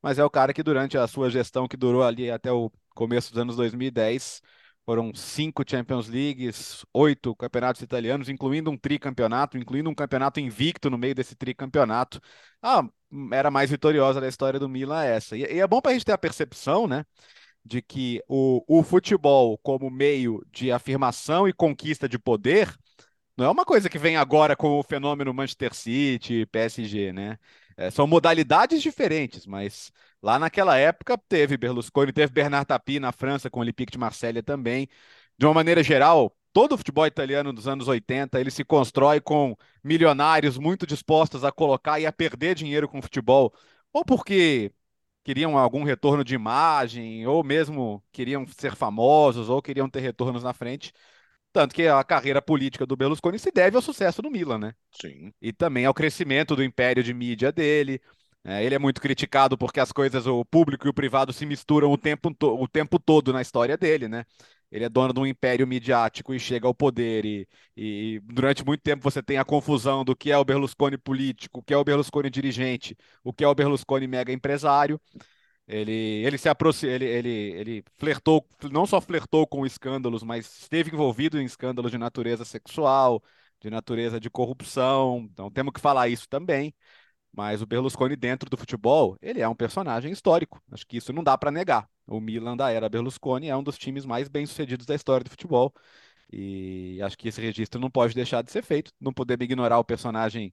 Mas é o cara que, durante a sua gestão, que durou ali até o começo dos anos 2010, foram cinco Champions Leagues, oito campeonatos italianos, incluindo um tricampeonato, incluindo um campeonato invicto no meio desse tricampeonato. Ah, era mais vitoriosa da história do Milan essa. E, e é bom para a gente ter a percepção, né? De que o, o futebol, como meio de afirmação e conquista de poder, Não é uma coisa que vem agora com o fenômeno Manchester City, PSG, né? É, são modalidades diferentes, mas lá naquela época teve Berlusconi, teve Bernard Tapie na França com o Olympique de Marselha também. De uma maneira geral, todo o futebol italiano dos anos 80, ele se constrói com milionários muito dispostos a colocar e a perder dinheiro com o futebol, ou porque queriam algum retorno de imagem, ou mesmo queriam ser famosos, ou queriam ter retornos na frente. Tanto que a carreira política do Berlusconi se deve ao sucesso do Milan, né? Sim. E também ao crescimento do império de mídia dele. É, ele é muito criticado porque as coisas, o público e o privado se misturam o tempo, o tempo todo na história dele, né? Ele é dono de um império midiático e chega ao poder, e, e, durante muito tempo você tem a confusão do que é o Berlusconi político, o que é o Berlusconi dirigente, o que é o Berlusconi mega empresário. Ele, ele se aproximou, ele, ele, ele flertou, não só flertou com escândalos, mas esteve envolvido em escândalos de natureza sexual, de natureza de corrupção. Então temos que falar isso também. Mas o Berlusconi dentro do futebol, ele é um personagem histórico. Acho que isso não dá para negar. O Milan da era Berlusconi é um dos times mais bem-sucedidos da história do futebol. E acho que esse registro não pode deixar de ser feito. Não podemos ignorar o personagem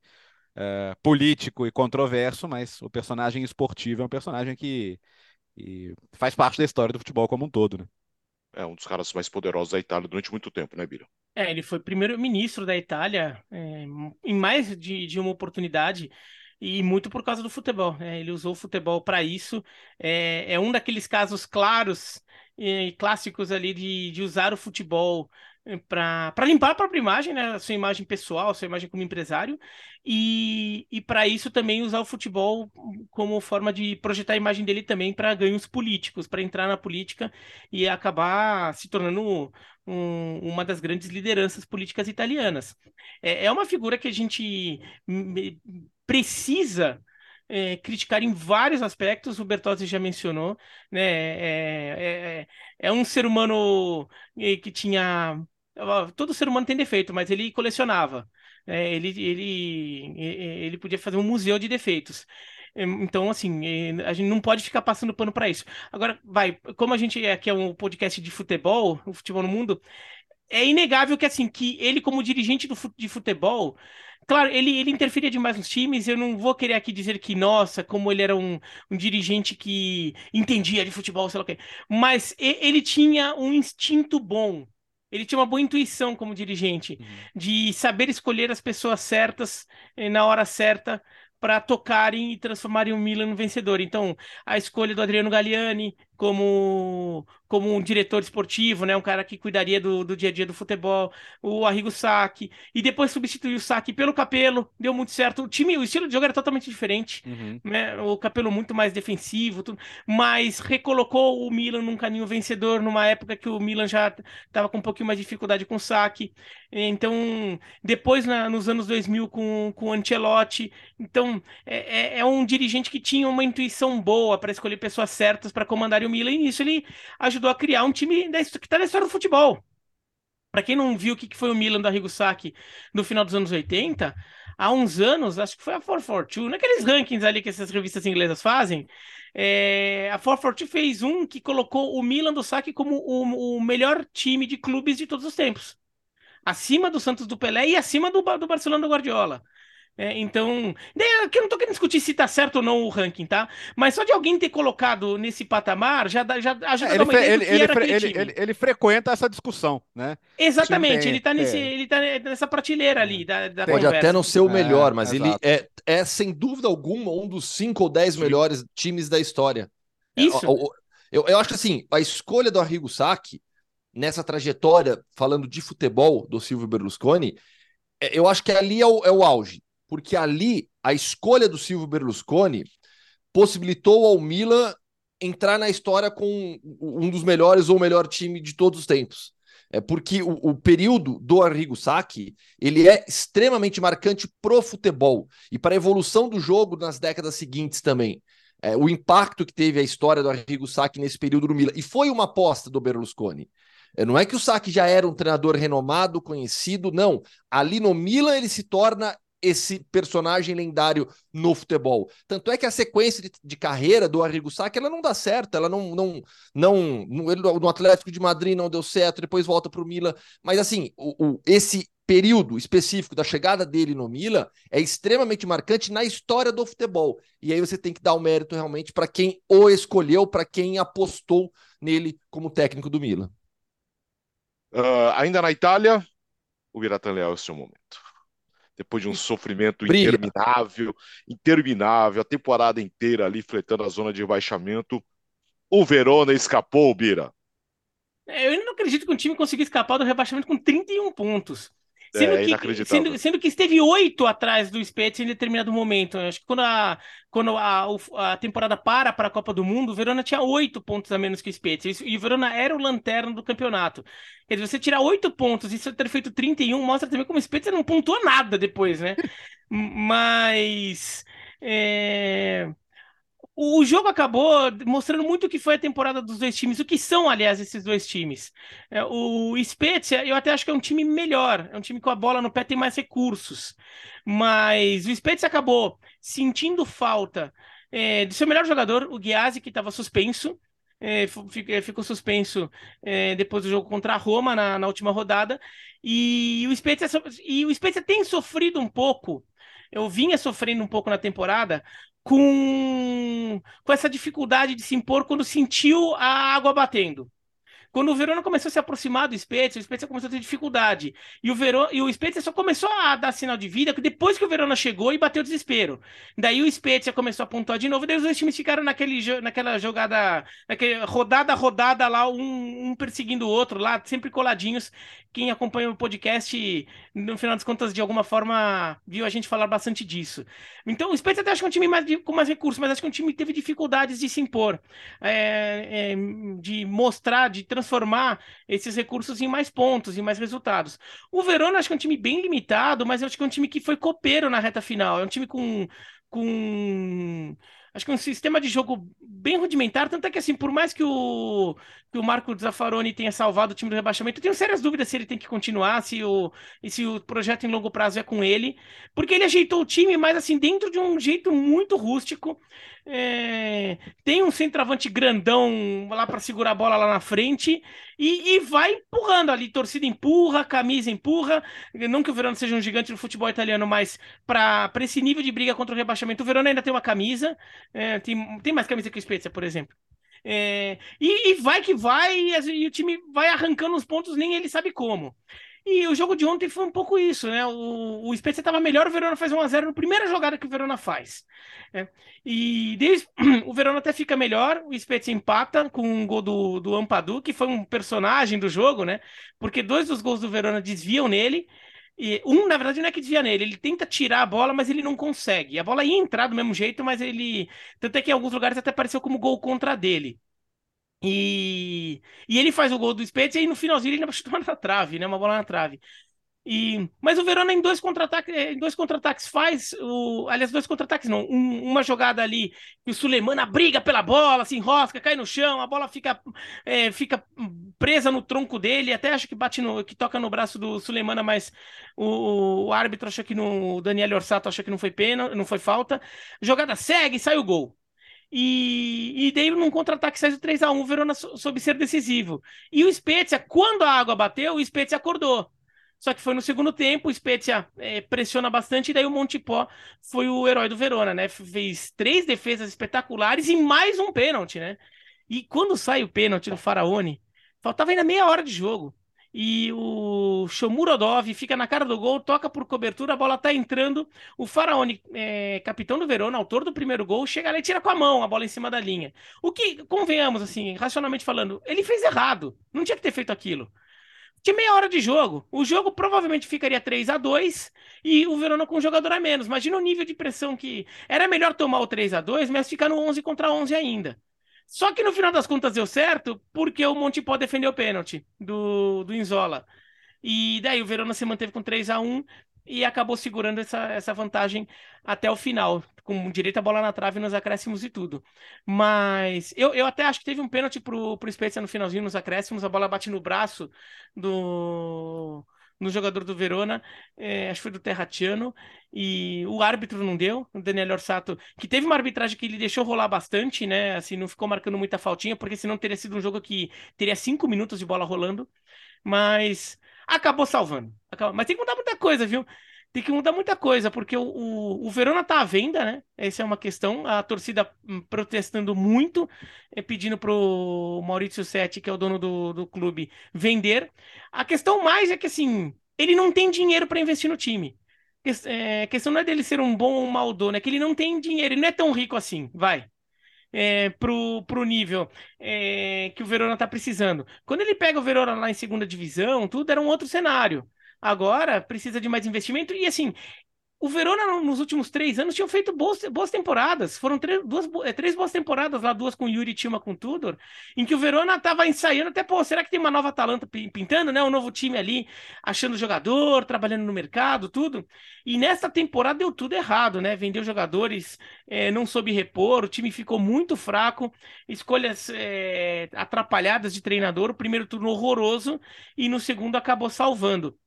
é, político e controverso, mas o personagem esportivo é um personagem que, que, faz parte da história do futebol como um todo, né? É um dos caras mais poderosos da Itália durante muito tempo, né, Bira? É, ele foi primeiro-ministro da Itália é, em mais de, de, uma oportunidade e muito por causa do futebol. Né? Ele usou o futebol para isso. É, é, um daqueles casos claros e clássicos ali de, de usar o futebol para limpar a própria imagem, né? A sua imagem pessoal, a sua imagem como empresário, e, e para isso também usar o futebol como forma de projetar a imagem dele também para ganhos políticos, para entrar na política e acabar se tornando um, uma das grandes lideranças políticas italianas. É, é uma figura que a gente precisa é, criticar em vários aspectos, o Bertozzi já mencionou, né? É, é, é, é um ser humano é, que tinha todo ser humano tem defeito, mas ele colecionava. É, ele, ele, ele podia fazer um museu de defeitos. Então, assim, a gente não pode ficar passando pano para isso. Agora, vai, como a gente aqui é um podcast de futebol, o futebol no mundo, é inegável que, assim, que ele, como dirigente do, de futebol, Claro, ele, ele interferia demais nos times. Eu não vou querer aqui dizer que, nossa, como ele era um, um dirigente que entendia de futebol, sei lá o quê. Mas ele tinha um instinto bom ele tinha uma boa intuição como dirigente, uhum. de saber escolher as pessoas certas eh, na hora certa para tocarem e transformarem o Milan no vencedor. Então, a escolha do Adriano Galliani como, como um diretor esportivo, né? Um cara que cuidaria do, do dia a dia do futebol, o Arrigo Sacchi, e depois substituiu o Sacchi pelo Capelo, deu muito certo. O time, o estilo de jogo era totalmente diferente, uhum. né? O Capelo muito mais defensivo, tudo, mas recolocou o Milan num caminho vencedor numa época que o Milan já estava com um pouquinho mais de dificuldade com o Sacchi. Então, depois na, nos anos 2000 com, com o Ancelotti, então é, é, é um dirigente que tinha uma intuição boa para escolher pessoas certas para comandar o Milan, e isso ele ajudou a criar um time que está na história do futebol. Para quem não viu o que foi o Milan da Arrigo Sacchi no final dos anos 80, há uns anos, acho que foi a 442, naqueles rankings ali que essas revistas inglesas fazem, é, a 442 fez um que colocou o Milan do Sacchi como o, o, melhor time de clubes de todos os tempos. Acima do Santos do Pelé e acima do, do Barcelona do Guardiola. É, então, aqui eu não tô querendo discutir se tá certo ou não o ranking, tá? Mas só de alguém ter colocado nesse patamar já, já ajuda é, ele, a dar uma ideia ele, ele, ele, ele, ele, frequenta essa discussão, né? Exatamente, tem, ele, tá nesse, é. ele tá nessa prateleira ali da, da Pode conversa. até não ser o melhor, mas ele é, é, sem dúvida alguma, um dos 5 ou 10 melhores times da história. Isso. Eu, eu, eu, acho que assim, a escolha do Arrigo Sacchi, nessa trajetória, falando de futebol do Silvio Berlusconi, eu acho que ali é o, é o auge porque ali a escolha do Silvio Berlusconi possibilitou ao Milan entrar na história com um dos melhores ou melhor time de todos os tempos. É porque o, o, período do Arrigo Sacchi ele é extremamente marcante pro futebol e para a evolução do jogo nas décadas seguintes também. É, o impacto que teve a história do Arrigo Sacchi nesse período no Milan e foi uma aposta do Berlusconi. É, não é que o Sacchi já era um treinador renomado, conhecido, não. Ali no Milan ele se torna esse personagem lendário no futebol. Tanto é que a sequência de, de carreira do Arrigo Sacchi, ela não dá certo, ela não não não no, Atlético de Madrid não deu certo, depois volta para o Milan, mas assim, o, o, esse período específico da chegada dele no Milan é extremamente marcante na história do futebol. E aí você tem que dar o mérito realmente para quem o escolheu, para quem apostou nele como técnico do Milan. Uh, ainda na Itália, o Biratan Leal é o seu momento. Depois de um sofrimento Brilha. interminável, interminável, a temporada inteira ali fletando a zona de rebaixamento, o Verona escapou, Bira. É, eu ainda não acredito que um time conseguiu escapar do rebaixamento com 31 pontos. Sendo, é, que, sendo, sendo, que esteve oito atrás do Spezia em determinado momento. Eu acho que quando a, quando a, a temporada para para a Copa do Mundo, o Verona tinha oito pontos a menos que o Spezia. E o Verona era o lanterna do campeonato. Quer dizer, você tirar oito pontos e você ter feito 31 mostra também como o Spezia não pontuou nada depois, né? Mas... É o jogo acabou mostrando muito o que foi a temporada dos dois times, o que são, aliás, esses dois times. É, o Spezia, eu até acho que é um time melhor, é um time com a bola no pé, tem mais recursos. Mas o Spezia acabou sentindo falta é, do seu melhor jogador, o Ghiazzi, que estava suspenso. É, é, ficou suspenso é, depois do jogo contra a Roma na, na última rodada. E o, Spezia, e o Spezia tem sofrido um pouco eu vinha sofrendo um pouco na temporada com, com essa dificuldade de se impor quando sentiu a água batendo. Quando o Verona começou a se aproximar do Spezia, o Spezia começou a ter dificuldade. E o, Verona, e o Spezia só começou a dar sinal de vida depois que o Verona chegou e bateu o desespero. Daí o Spezia começou a pontuar de novo, daí os dois times ficaram naquele, naquela jogada, naquele, rodada rodada lá, um, um perseguindo o outro lá, sempre coladinhos. Quem acompanha o podcast, no final das contas, de alguma forma, viu a gente falar bastante disso. Então, o Spezia até acho que é um time mais, com mais recursos, mas acho que é um time que teve dificuldades de se impor, é, é, de mostrar, de transformar esses recursos em mais pontos, em mais resultados. O Verona acho que é um time bem limitado, mas eu acho que é um time que foi copeiro na reta final. É um time com, com acho que é um sistema de jogo bem rudimentar, tanto é que assim, por mais que o, que o Marco Zaffaroni tenha salvado o time do rebaixamento, eu tenho sérias dúvidas se ele tem que continuar, se o, e se o projeto em longo prazo é com ele, porque ele ajeitou o time, mas assim, dentro de um jeito muito rústico, é, tem um centroavante grandão lá para segurar a bola lá na frente e, e, vai empurrando ali. Torcida empurra, camisa empurra. Não que o Verona seja um gigante do futebol italiano, mas para esse nível de briga contra o rebaixamento, o Verona ainda tem uma camisa. É, tem, tem mais camisa que o Spezia, por exemplo. É, e, e, vai que vai, e, e o time vai arrancando os pontos, nem ele sabe como. E o jogo de ontem foi um pouco isso, né? O, o Spezia estava melhor, o Verona faz 1x0 na primeira jogada que o Verona faz. Né? E desde, o Verona até fica melhor, o Spezia empata com um gol do, do Ampadu, que foi um personagem do jogo, né? Porque dois dos gols do Verona desviam nele. E um, na verdade, não é que desvia nele, ele tenta tirar a bola, mas ele não consegue. A bola ia entrar do mesmo jeito, mas ele. Tanto é que em alguns lugares até apareceu como gol contra dele. E, e ele faz o gol do Spezia e no finalzinho ele ainda chutou na trave, né? Uma bola na trave. E, mas o Verona em dois contra-ataques, eh, em dois contra-ataques faz o, aliás, dois contra-ataques não, um, uma jogada ali que o Sulemana briga pela bola, se enrosca, cai no chão, a bola fica, é, fica presa no tronco dele, até acho que bate no, que toca no braço do Sulemana, mas o, o árbitro acha que no, o Daniel Orsato acha que não foi pena, não foi falta. Jogada segue, sai o gol. E, e daí, num contra-ataque, sai o 3x1, o Verona soube ser decisivo. E o Spezia, quando a água bateu, o Spezia acordou. Só que foi no segundo tempo, o Spezia é, pressiona bastante, e daí o Montipó foi o herói do Verona, né? Fez três defesas espetaculares e mais um pênalti, né? E quando sai o pênalti do Faraone, faltava ainda meia hora de jogo e o Shomurodov fica na cara do gol, toca por cobertura, a bola tá entrando. O Faraone, é, capitão do Verona, autor do primeiro gol, chega lá e tira com a mão a bola em cima da linha. O que, convenhamos, assim, racionalmente falando, ele fez errado. Não tinha que ter feito aquilo. Tinha meia hora de jogo. O jogo provavelmente ficaria 3 a 2 e o Verona com um jogador a menos. Imagina o nível de pressão que. Era melhor tomar o 3 a 2 mas ficar no 11 contra 11 ainda. Só que no final das contas deu certo porque o Montipó defendeu o pênalti do, do Inzola. E daí o Verona se manteve com 3 a 1 e acabou segurando essa, essa vantagem até o final, com direito a bola na trave nos acréscimos e tudo. Mas eu, eu até acho que teve um pênalti pro, pro Spezia no finalzinho, nos acréscimos, a bola bate no braço do no jogador do Verona, é, acho que foi do Terratiano, e o árbitro não deu, o Daniel Orsato, que teve uma arbitragem que ele deixou rolar bastante, né? Assim, não ficou marcando muita faltinha, porque senão teria sido um jogo que teria cinco minutos de bola rolando. Mas acabou salvando. Acabou. Mas tem que mudar muita coisa, viu? Tem que mudar muita coisa, porque o, o, o Verona tá à venda, né? Essa é uma questão. A torcida hum, protestando muito, é, pedindo pro Maurício Setti, que é o dono do, do clube, vender. A questão mais é que, assim, ele não tem dinheiro para investir no time. É, a questão não é dele ser um bom ou um mau dono, é que ele não tem dinheiro, ele não é tão rico assim, vai. É, pro, pro nível é, que o Verona está precisando. Quando ele pega o Verona lá em segunda divisão, tudo era um outro cenário. Agora precisa de mais investimento e assim, o Verona, nos últimos três anos, tinha feito boas, boas temporadas. Foram três, duas, é, três boas temporadas lá, duas com o Yuri uma com o Tudor, em que o Verona estava ensaiando até, pô, será que tem uma nova Atalanta pintando, né? Um novo time ali, achando jogador, trabalhando no mercado, tudo. E nessa temporada deu tudo errado, né? Vendeu jogadores, é, não soube repor, o time ficou muito fraco, escolhas é, atrapalhadas de treinador, o primeiro turno horroroso, e no segundo acabou salvando.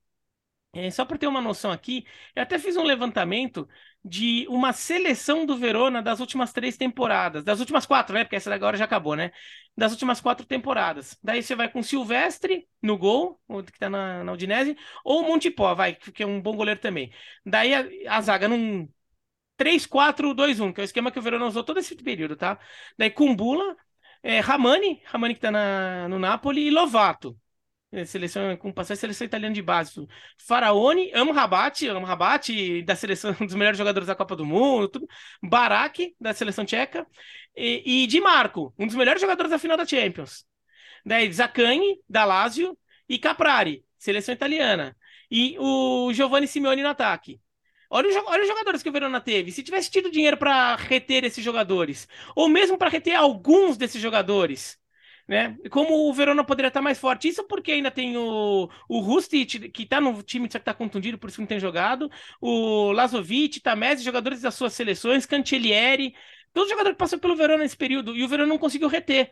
É, só para ter uma noção aqui, eu até fiz um levantamento de uma seleção do Verona das últimas três temporadas, das últimas quatro, né? Porque essa agora já acabou, né? Das últimas quatro temporadas. Daí você vai com Silvestre no gol, que tá na, na Udinese, ou Montipó, vai, que é um bom goleiro também. Daí a, a zaga num 3-4-2-1, que é o esquema que o Verona usou todo esse período, tá? Daí Kumbula, é, Ramani, Ramani que tá na, no Napoli, e Lovato. Seleção com passagem seleção italiana de base. Faraone, Amrabat, Amrabat da seleção dos melhores jogadores da Copa do Mundo, tudo. Barak da seleção tcheca e, e Di Marco, um dos melhores jogadores da final da Champions. Daí Zaccagni da Lazio e Caprari, seleção italiana. E o Giovanni Simeone no ataque. Olha, olha os jogadores que o Verona teve. Se tivesse tido dinheiro para reter esses jogadores, ou mesmo para reter alguns desses jogadores, né? Como o Verona poderia estar mais forte. Isso porque ainda tem o, o Rustic, que está no time, que está contundido, por isso que não tem jogado. O Lazovic, Tamese, jogadores das suas seleções, Cancellieri. Todos os jogadores que passaram pelo Verona nesse período. E o Verona não conseguiu reter.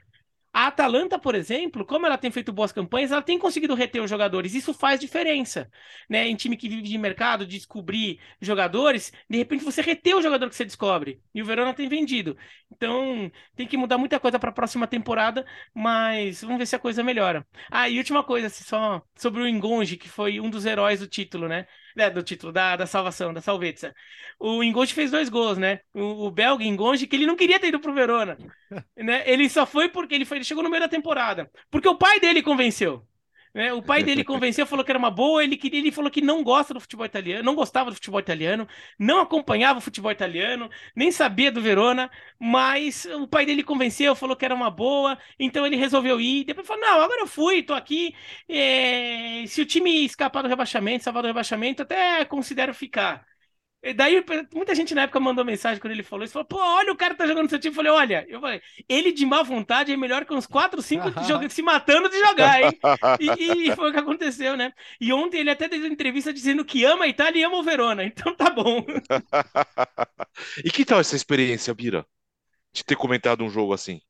A Atalanta, por exemplo, como ela tem feito boas campanhas, ela tem conseguido reter os jogadores. Isso faz diferença, né? Em time que vive de mercado, de descobrir jogadores, de repente você retém o jogador que você descobre. E o Verona tem vendido. Então, tem que mudar muita coisa para a próxima temporada, mas vamos ver se a coisa melhora. Ah, e última coisa, assim, só sobre o Engonge, que foi um dos heróis do título, né? É, do título, da, da salvação, da Salvezza. O Engonge fez dois gols, né? O, o belga Engonge, que ele não queria ter ido pro Verona. né? Ele só foi porque ele, foi, ele chegou no meio da temporada. Porque o pai dele convenceu. Né? O pai dele convenceu, falou que era uma boa. Ele, queria, ele falou que não gosta do futebol italiano, não gostava do futebol italiano, não acompanhava o futebol italiano, nem sabia do Verona, mas o pai dele convenceu, falou que era uma boa, então ele resolveu ir. Depois falou: Não, agora eu fui, tô aqui. É... Se o time escapar do rebaixamento, salvar do rebaixamento, até considero ficar. E daí, muita gente na época mandou mensagem quando ele falou isso. Falou, pô, olha o cara tá jogando no seu time. Eu falei, olha, eu falei, ele de má vontade é melhor que uns 4, 5 se matando de jogar, hein? E, e, foi o que aconteceu, né? E ontem ele até deu entrevista dizendo que ama a Itália e ama o Verona. Então tá bom. e que tal essa experiência, Bira? De ter comentado um jogo assim?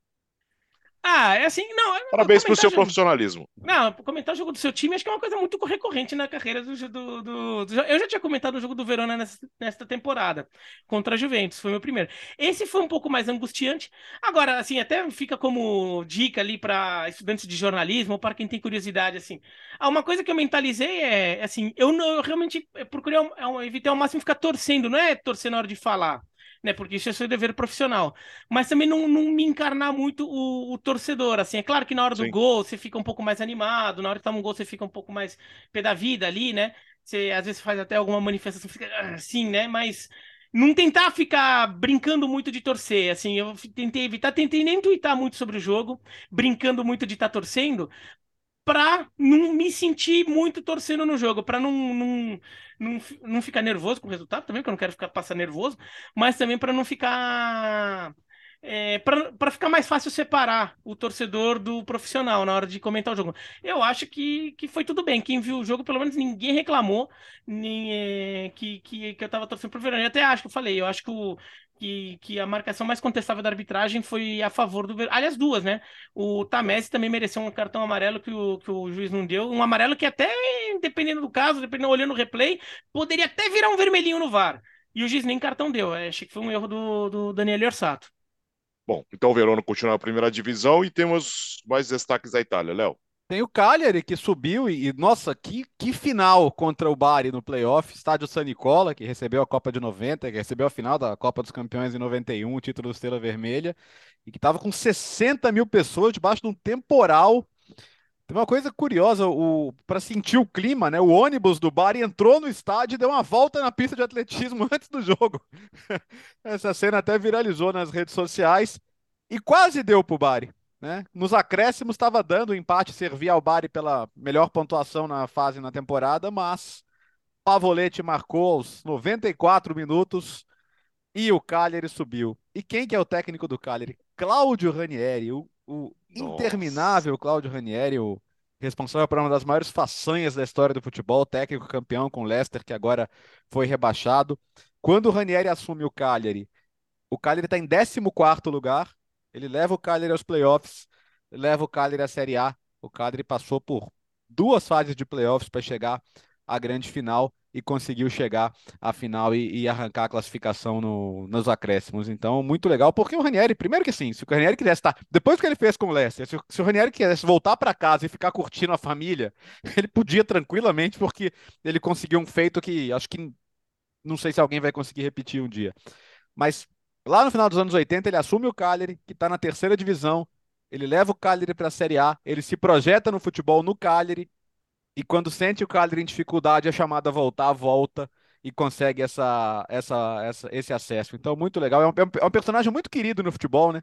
Ah, é assim, não. É Parabéns pelo seu jogo. profissionalismo. Não, comentar o jogo do seu time acho que é uma coisa muito recorrente na carreira do, do, do, do Eu já tinha comentado o jogo do Verona nessa, nesta temporada, contra a Juventus, foi meu primeiro. Esse foi um pouco mais angustiante. Agora, assim, até fica como dica ali para estudantes de jornalismo ou para quem tem curiosidade, assim. Ah, uma coisa que eu mentalizei é, assim, eu, não, eu realmente procurei evitar ao máximo ficar torcendo, não é torcer na hora de falar né? Porque isso é seu dever profissional. Mas também não, não me encarnar muito o, o, torcedor, assim. É claro que na hora do Sim. gol você fica um pouco mais animado, na hora que toma um gol você fica um pouco mais pé da vida ali, né? Você às vezes faz até alguma manifestação, fica assim, né? Mas não tentar ficar brincando muito de torcer, assim, eu tentei evitar, tentei nem twittar muito sobre o jogo, brincando muito de estar tá torcendo, para não me sentir muito torcendo no jogo, para não, não, não, não ficar nervoso com o resultado também, porque eu não quero ficar passar nervoso, mas também para não ficar é, para ficar mais fácil separar o torcedor do profissional na hora de comentar o jogo. Eu acho que, que foi tudo bem. Quem viu o jogo, pelo menos ninguém reclamou nem, é, que, que, que eu estava torcendo pro Verona. Eu até acho que eu falei, eu acho que o, que, que a marcação mais contestável da arbitragem foi a favor do Aliás, duas, né? O Tamés também mereceu um cartão amarelo que o, que o juiz não deu. Um amarelo que até, dependendo do caso, dependendo olhando o replay, poderia até virar um vermelhinho no VAR. E o juiz nem cartão deu. É, achei que foi um erro do, do Daniel Orsato. Bom, então o Verona continua na primeira divisão e temos mais destaques da Itália, Léo. Tem o Cagliari que subiu e, e, nossa, que, que final contra o Bari no playoff. Estádio San Nicola, que recebeu a Copa de 90, que recebeu a final da Copa dos Campeões em 91, o título do Estrela Vermelha, e que estava com 60 mil pessoas debaixo de um temporal. Tem uma coisa curiosa, o para sentir o clima, né? O ônibus do Bari entrou no estádio e deu uma volta na pista de atletismo antes do jogo. Essa cena até viralizou nas redes sociais e quase deu pro Bari. Né? Nos acréscimos estava dando o empate, servia ao Bari pela melhor pontuação na fase na temporada, mas Pavolete marcou aos 94 minutos e o Cagliari subiu. E quem que é o técnico do Cagliari? Cláudio Ranieri, o, o interminável Cláudio Ranieri, o responsável por uma das maiores façanhas da história do futebol, técnico campeão com o Leicester, que agora foi rebaixado. Quando o Ranieri assume o Cagliari, o Cagliari está em 14º lugar, ele leva o Cagliari aos playoffs, leva o Cagliari à Série A. O Cagliari passou por duas fases de playoffs para chegar à grande final e conseguiu chegar à final e, e arrancar a classificação no, nos acréscimos. Então, muito legal, porque o Ranieri, primeiro que sim, se o Ranieri quisesse estar, depois que ele fez com o Leicester, se, se o Ranieri quisesse voltar para casa e ficar curtindo a família, ele podia tranquilamente, porque ele conseguiu um feito que acho que não sei se alguém vai conseguir repetir um dia. Mas Lá no final dos anos 80, ele assume o Cagliari, que está na terceira divisão. Ele leva o Cagliari para a Série A. Ele se projeta no futebol no Cagliari. E quando sente o Cagliari em dificuldade, é chamado a voltar, volta e consegue essa, essa, essa, esse acesso. Então, muito legal. É um, é um personagem muito querido no futebol, né?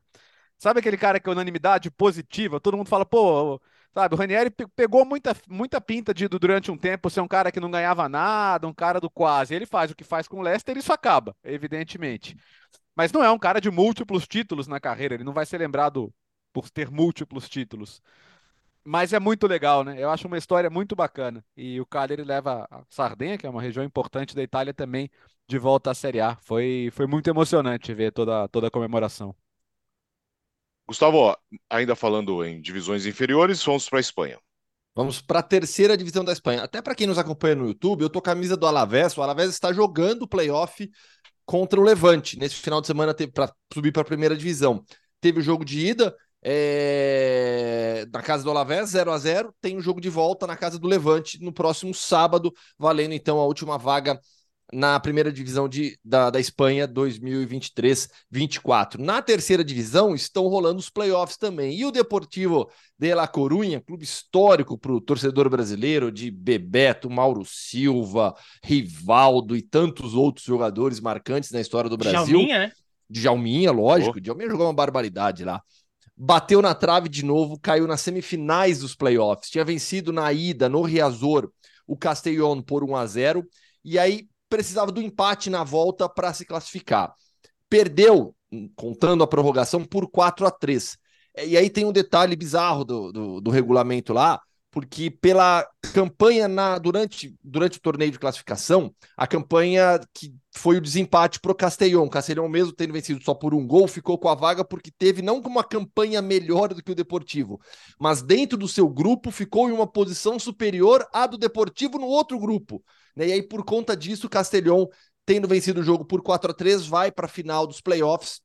Sabe aquele cara que é unanimidade positiva? Todo mundo fala, pô, sabe, o Ranieri pegou muita, muita pinta de durante um tempo ser um cara que não ganhava nada, um cara do quase. Ele faz o que faz com o Leicester e isso acaba, evidentemente. Mas não é um cara de múltiplos títulos na carreira, ele não vai ser lembrado por ter múltiplos títulos. Mas é muito legal, né? Eu acho uma história muito bacana. E o Cagliari leva a Sardenha, que é uma região importante da Itália, também de volta à Série A. Foi, foi muito emocionante ver toda, toda a comemoração. Gustavo, ainda falando em divisões inferiores, vamos para a Espanha. Vamos para a terceira divisão da Espanha. Até para quem nos acompanha no YouTube, eu tô com a camisa do Alavés. O Alavés está jogando o playoff contra o Levante. Nesse final de semana para subir para a primeira divisão. Teve o jogo de ida é... na casa do Alavés, 0 a 0 Tem o jogo de volta na casa do Levante no próximo sábado, valendo então a última vaga na primeira divisão de, da, da Espanha 2023-24. Na terceira divisão estão rolando os playoffs também. E o Deportivo de La Coruña, clube histórico para o torcedor brasileiro, de Bebeto, Mauro Silva, Rivaldo e tantos outros jogadores marcantes na história do Brasil. Jalminha, né? De Jalminha, lógico. Oh. Jalminha jogou uma barbaridade lá. Bateu na trave de novo, caiu nas semifinais dos playoffs. Tinha vencido na ida, no Riazor, o Castellón por 1 a 0 e aí precisava do empate na volta para se classificar. Perdeu, contando a prorrogação, por 4 a 3 E aí tem um detalhe bizarro do, do, do regulamento lá, porque pela campanha na durante, durante o torneio de classificação, a campanha que foi o desempate para o Castellón. Castellón, mesmo tendo vencido só por um gol, ficou com a vaga porque teve não uma campanha melhor do que o Deportivo, mas dentro do seu grupo ficou em uma posição superior à do Deportivo no outro grupo. Né? E aí, por conta disso, o tendo vencido o jogo por 4 a 3 vai para a final dos playoffs.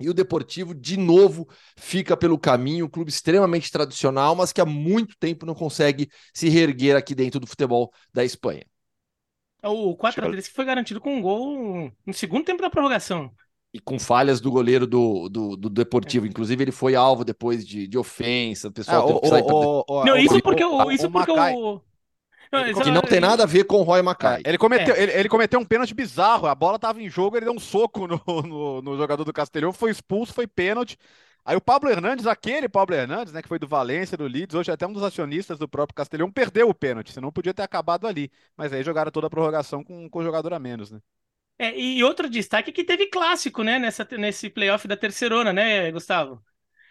E o Deportivo, de novo, fica pelo caminho, um clube extremamente tradicional, mas que há muito tempo não consegue se reerguer aqui dentro do futebol da Espanha. O 4x3 foi garantido com um gol no segundo tempo da prorrogação. E com falhas do goleiro do, do, do Deportivo. É. Inclusive, ele foi alvo depois de, de ofensa. O pessoal é, teve o, o, Não, isso porque, o, isso porque o, que não tem nada a ver com o Roy Mackay. É, ele, cometeu, é. ele, ele, cometeu um pênalti bizarro. A bola estava em jogo, ele deu um soco no, no, no jogador do Castelhão, foi expulso, foi pênalti. Aí o Pablo Hernandes, aquele Pablo Hernandes, né, que foi do Valência, do Leeds, hoje é até um dos acionistas do próprio Castelhão, perdeu o pênalti, senão podia ter acabado ali. Mas aí jogaram toda a prorrogação com, com o jogador a menos, né? É, e outro destaque é que teve clássico, né, nessa, nesse playoff da terceirona, né, Gustavo?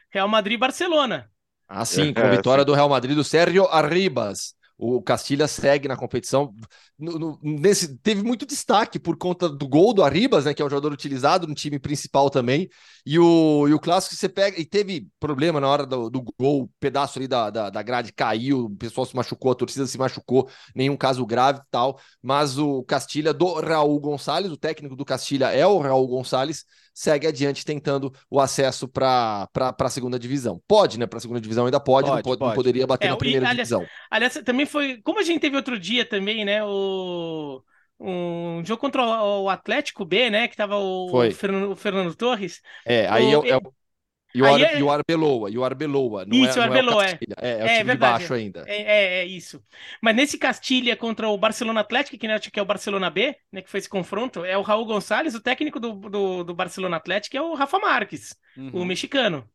Real Madrid e Barcelona. Ah, sim, com a vitória do Real Madrid do Sérgio Arribas O Castilha segue na competição. No, no, nesse, teve muito destaque por conta do gol do Arribas, né? Que é um jogador utilizado no time principal também. E o, e o clássico você pega. E teve problema na hora do, do gol, pedaço ali da, da, da grade caiu, o pessoal se machucou, a torcida se machucou, nenhum caso grave e tal. Mas o Castilha do Raul Gonçalves, o técnico do Castilha é o Raul Gonçalves, segue adiante tentando o acesso para a segunda divisão. Pode, né? Para a segunda divisão ainda pode, pode, não, pode, pode, não, poderia bater é, na primeira e, aliás, divisão. Aliás, também foi. Como a gente teve outro dia também, né? O um jogo contra o Atlético B, né? Que tava o, Fernando, o Fernando, Torres. É, aí o, é, é, e o, Ar, é... e o Arbeloa, e o Arbeloa. Não isso, é, o Arbeloa, é, é. É, é o é, time de baixo ainda. É, é, é, isso. Mas nesse Castilha contra o Barcelona Atlético, que, né, que é o Barcelona B, né, que foi esse confronto, é o Raul Gonçalves, o técnico do, do, do Barcelona Atlético é o Rafa Marques, uhum. o mexicano.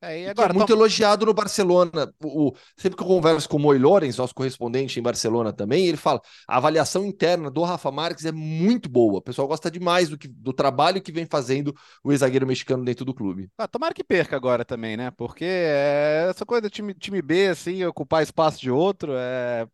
É, agora, é muito tá... elogiado no Barcelona. O, o, sempre que eu converso com o Moy Lorenz, nosso correspondente em Barcelona também, ele fala: a avaliação interna do Rafa Marques é muito boa. O pessoal gosta demais do, que, do trabalho que vem fazendo o ex-zagueiro mexicano dentro do clube. Ah, tomara que perca agora também, né? Porque é essa coisa do time, time B, assim, ocupar espaço de outro, é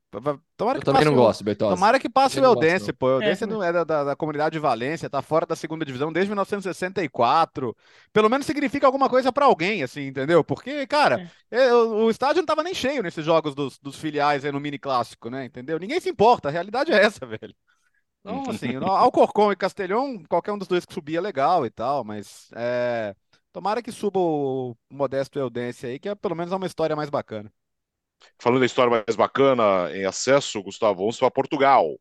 Tomara eu também não o... gosto, Bertozzi. Tomara que passe eu o Eldense, pô. O Eldense é, não é da, da, da, comunidade de Valência, tá fora da segunda divisão desde 1964. Pelo menos significa alguma coisa para alguém, assim, entendeu? Porque, cara, é. é o, o, estádio não tava nem cheio nesses jogos dos, dos filiais aí no mini clássico, né? Entendeu? Ninguém se importa, a realidade é essa, velho. Então, assim, Alcorcon e Castelhão, qualquer um dos dois que subia é legal e tal, mas é... tomara que suba o Modesto Eldense aí, que é pelo menos é uma história mais bacana. Falando da história mais bacana em acesso, Gustavo, vamos para Portugal.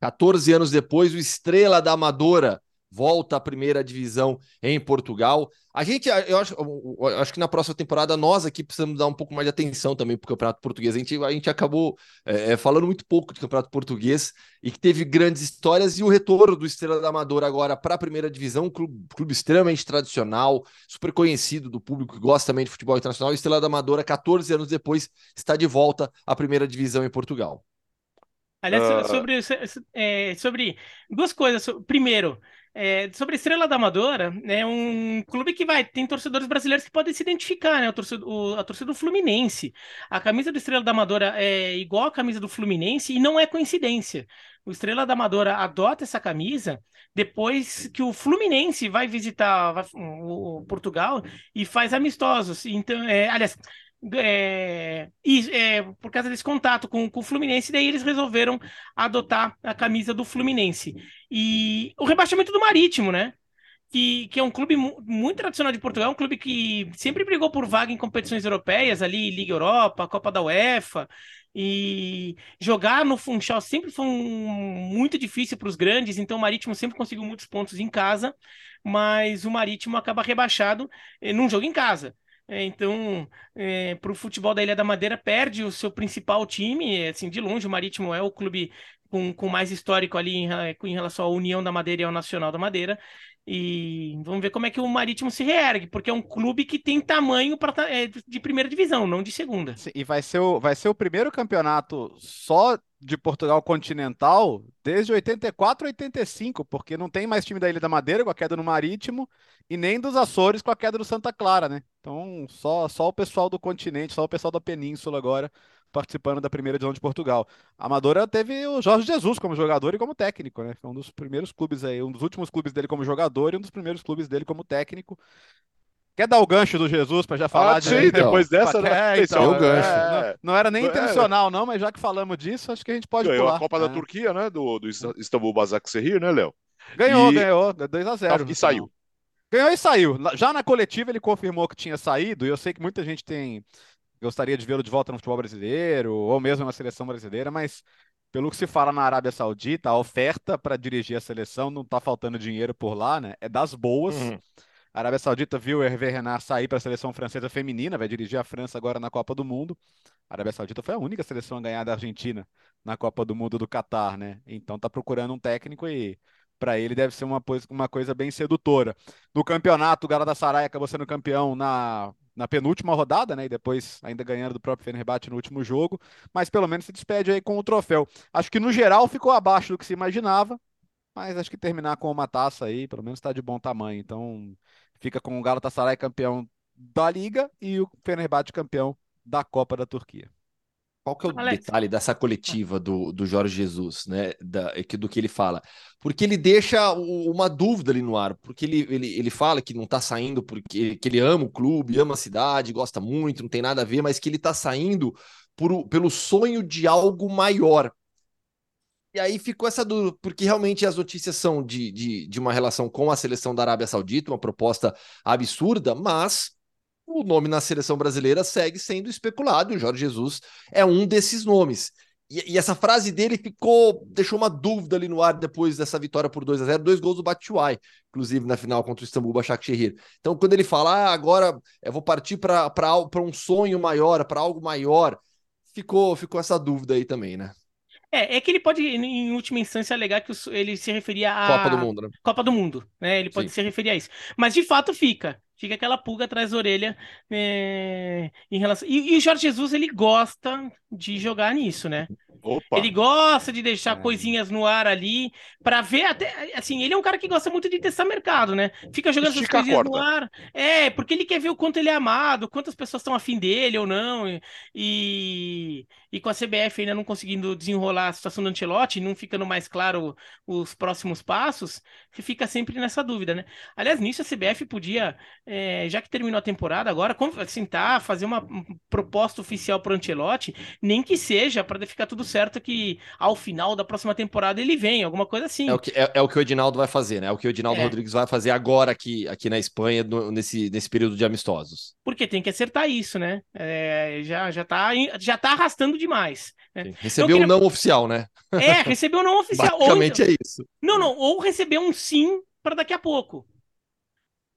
14 anos depois, o Estrela da Amadora volta à primeira divisão em Portugal. A gente, eu acho, eu acho que na próxima temporada nós aqui precisamos dar um pouco mais de atenção também para o Campeonato Português. A gente, a gente acabou é, é, falando muito pouco de Campeonato Português e que teve grandes histórias e o retorno do Estrela da Amadora agora para a primeira divisão, um clube, clube, extremamente tradicional, super conhecido do público que gosta também de futebol internacional. O Estrela da Amadora, 14 anos depois, está de volta à primeira divisão em Portugal. Aliás, uh... sobre, é, sobre duas coisas. Primeiro, é, sobre a Estrela da Amadora, é um clube que vai tem torcedores brasileiros que podem se identificar, né? O torcedor, o, a torcida do Fluminense. A camisa do Estrela da Amadora é igual à camisa do Fluminense e não é coincidência. O Estrela da Amadora adota essa camisa depois que o Fluminense vai visitar vai, o, o, Portugal e faz amistosos. Então, é, aliás, é, e, é, por causa desse contato com, com, o Fluminense, daí eles resolveram adotar a camisa do Fluminense. E o rebaixamento do Marítimo, né? Que, que é um clube muito tradicional de Portugal, um clube que sempre brigou por vaga em competições europeias, ali, Liga Europa, Copa da UEFA. E jogar no Funchal sempre foi um, muito difícil para os grandes, então o Marítimo sempre conseguiu muitos pontos em casa, mas o Marítimo acaba rebaixado eh, num jogo em casa. É, então, é, para o futebol da Ilha da Madeira, perde o seu principal time. Assim, de longe, o Marítimo é o clube com, com mais histórico ali em, em relação à União da Madeira e ao Nacional da Madeira. E vamos ver como é que o Marítimo se reergue, porque é um clube que tem tamanho pra, é, de primeira divisão, não de segunda. E vai ser, o, vai ser o primeiro campeonato só de Portugal continental desde 84 85, porque não tem mais time da Ilha da Madeira com a queda no Marítimo e nem dos Açores com a queda do Santa Clara, né? Então, só, só o pessoal do continente, só o pessoal da península agora participando da primeira divisão de Portugal. A Amadora teve o Jorge Jesus como jogador e como técnico, né? Foi um dos primeiros clubes aí, um dos últimos clubes dele como jogador e um dos primeiros clubes dele como técnico. Quer dar o gancho do Jesus para já falar ah, de... sim, depois dessa, né? É, então, o gancho. É, não, não, era nem é. intencional, não, mas já que falamos disso, acho que a gente pode Ganhou pular. a Copa da é. Turquia, né? Do, do Istambul Basaksehir, né, Léo? Ganhou, e... ganhou, 2x0. E saiu. Ganhou e saiu. Já na coletiva ele confirmou que tinha saído, e eu sei que muita gente tem gostaria de vê-lo de volta no futebol brasileiro, ou mesmo na seleção brasileira, mas pelo que se fala na Arábia Saudita, a oferta para dirigir a seleção não está faltando dinheiro por lá, né? É das boas. Uhum. A Arábia Saudita viu o Hervé Renard sair para a seleção francesa feminina, vai dirigir a França agora na Copa do Mundo. A Arábia Saudita foi a única seleção a ganhar da Argentina na Copa do Mundo do Catar, né? Então tá procurando um técnico e para ele deve ser uma, uma coisa bem sedutora. No campeonato, o Galatasaray acabou sendo campeão na, na penúltima rodada, né? E depois ainda ganhando do próprio Fenerbahçe no último jogo, mas pelo menos se despede aí com o troféu. Acho que no geral ficou abaixo do que se imaginava, mas acho que terminar com uma taça aí, pelo menos está de bom tamanho. Então, fica com o Galatasaray campeão da Liga e o Fenerbahçe campeão da Copa da Turquia qual que é o Alex. detalhe dessa tá. coletiva do, do Jorge Jesus, né? Da, é do que ele fala? Porque ele deixa uma dúvida ali no ar, porque ele, ele, ele fala que não tá saindo porque que ele ama o clube, ama a cidade, gosta muito, não tem nada a ver, mas que ele tá saindo por, pelo sonho de algo maior. E aí ficou essa dúvida, porque realmente as notícias são de, de, de uma relação com a seleção da Arábia Saudita, uma proposta absurda, mas o nome na seleção brasileira segue sendo especulado e o Jorge Jesus é um desses nomes. E, e, essa frase dele ficou, deixou uma dúvida ali no ar depois dessa vitória por 2 a 0 dois gols do Batshuayi, inclusive na final contra o Istambul Başakşehir. Então, quando ele fala, ah, agora eu vou partir para um sonho maior, para algo maior, ficou, ficou essa dúvida aí também, né? É, é que ele pode, em última instância, alegar que ele se referia à Copa do Mundo, né? Copa do Mundo, né? Ele pode Sim. se referir a isso. Mas de fato fica fica aquela pulga atrás da orelha é, em relação. E, e, o Jorge Jesus ele gosta de jogar nisso, né? Opa. Ele gosta de deixar é. coisinhas no ar ali para ver até assim, ele é um cara que gosta muito de testar mercado, né? Fica jogando Estica essas coisinhas no ar. É, porque ele quer ver o quanto ele é amado, quantas pessoas estão afim dele ou não. E, e com a CBF ainda não conseguindo desenrolar a situação do Antelote, não ficando mais claro os próximos passos, fica sempre nessa dúvida, né? Aliás, nisso a CBF podia, é, já que terminou a temporada agora, sentar, assim, tá, fazer uma proposta oficial para o Antelote, nem que seja para ficar tudo certo é que ao final da próxima temporada ele vem, alguma coisa assim. É o que, é, é o, que o Edinaldo vai fazer, né? É o que o Edinaldo é. Rodrigues vai fazer agora aqui, aqui na Espanha, no, nesse, nesse período de amistosos. Porque tem que acertar isso, né? É, já, já, tá, já tá arrastando demais. Né? Recebeu queria... um não oficial, né? É, recebeu um não oficial. Basicamente ou... é isso. Não, não, ou recebeu um sim para daqui a pouco.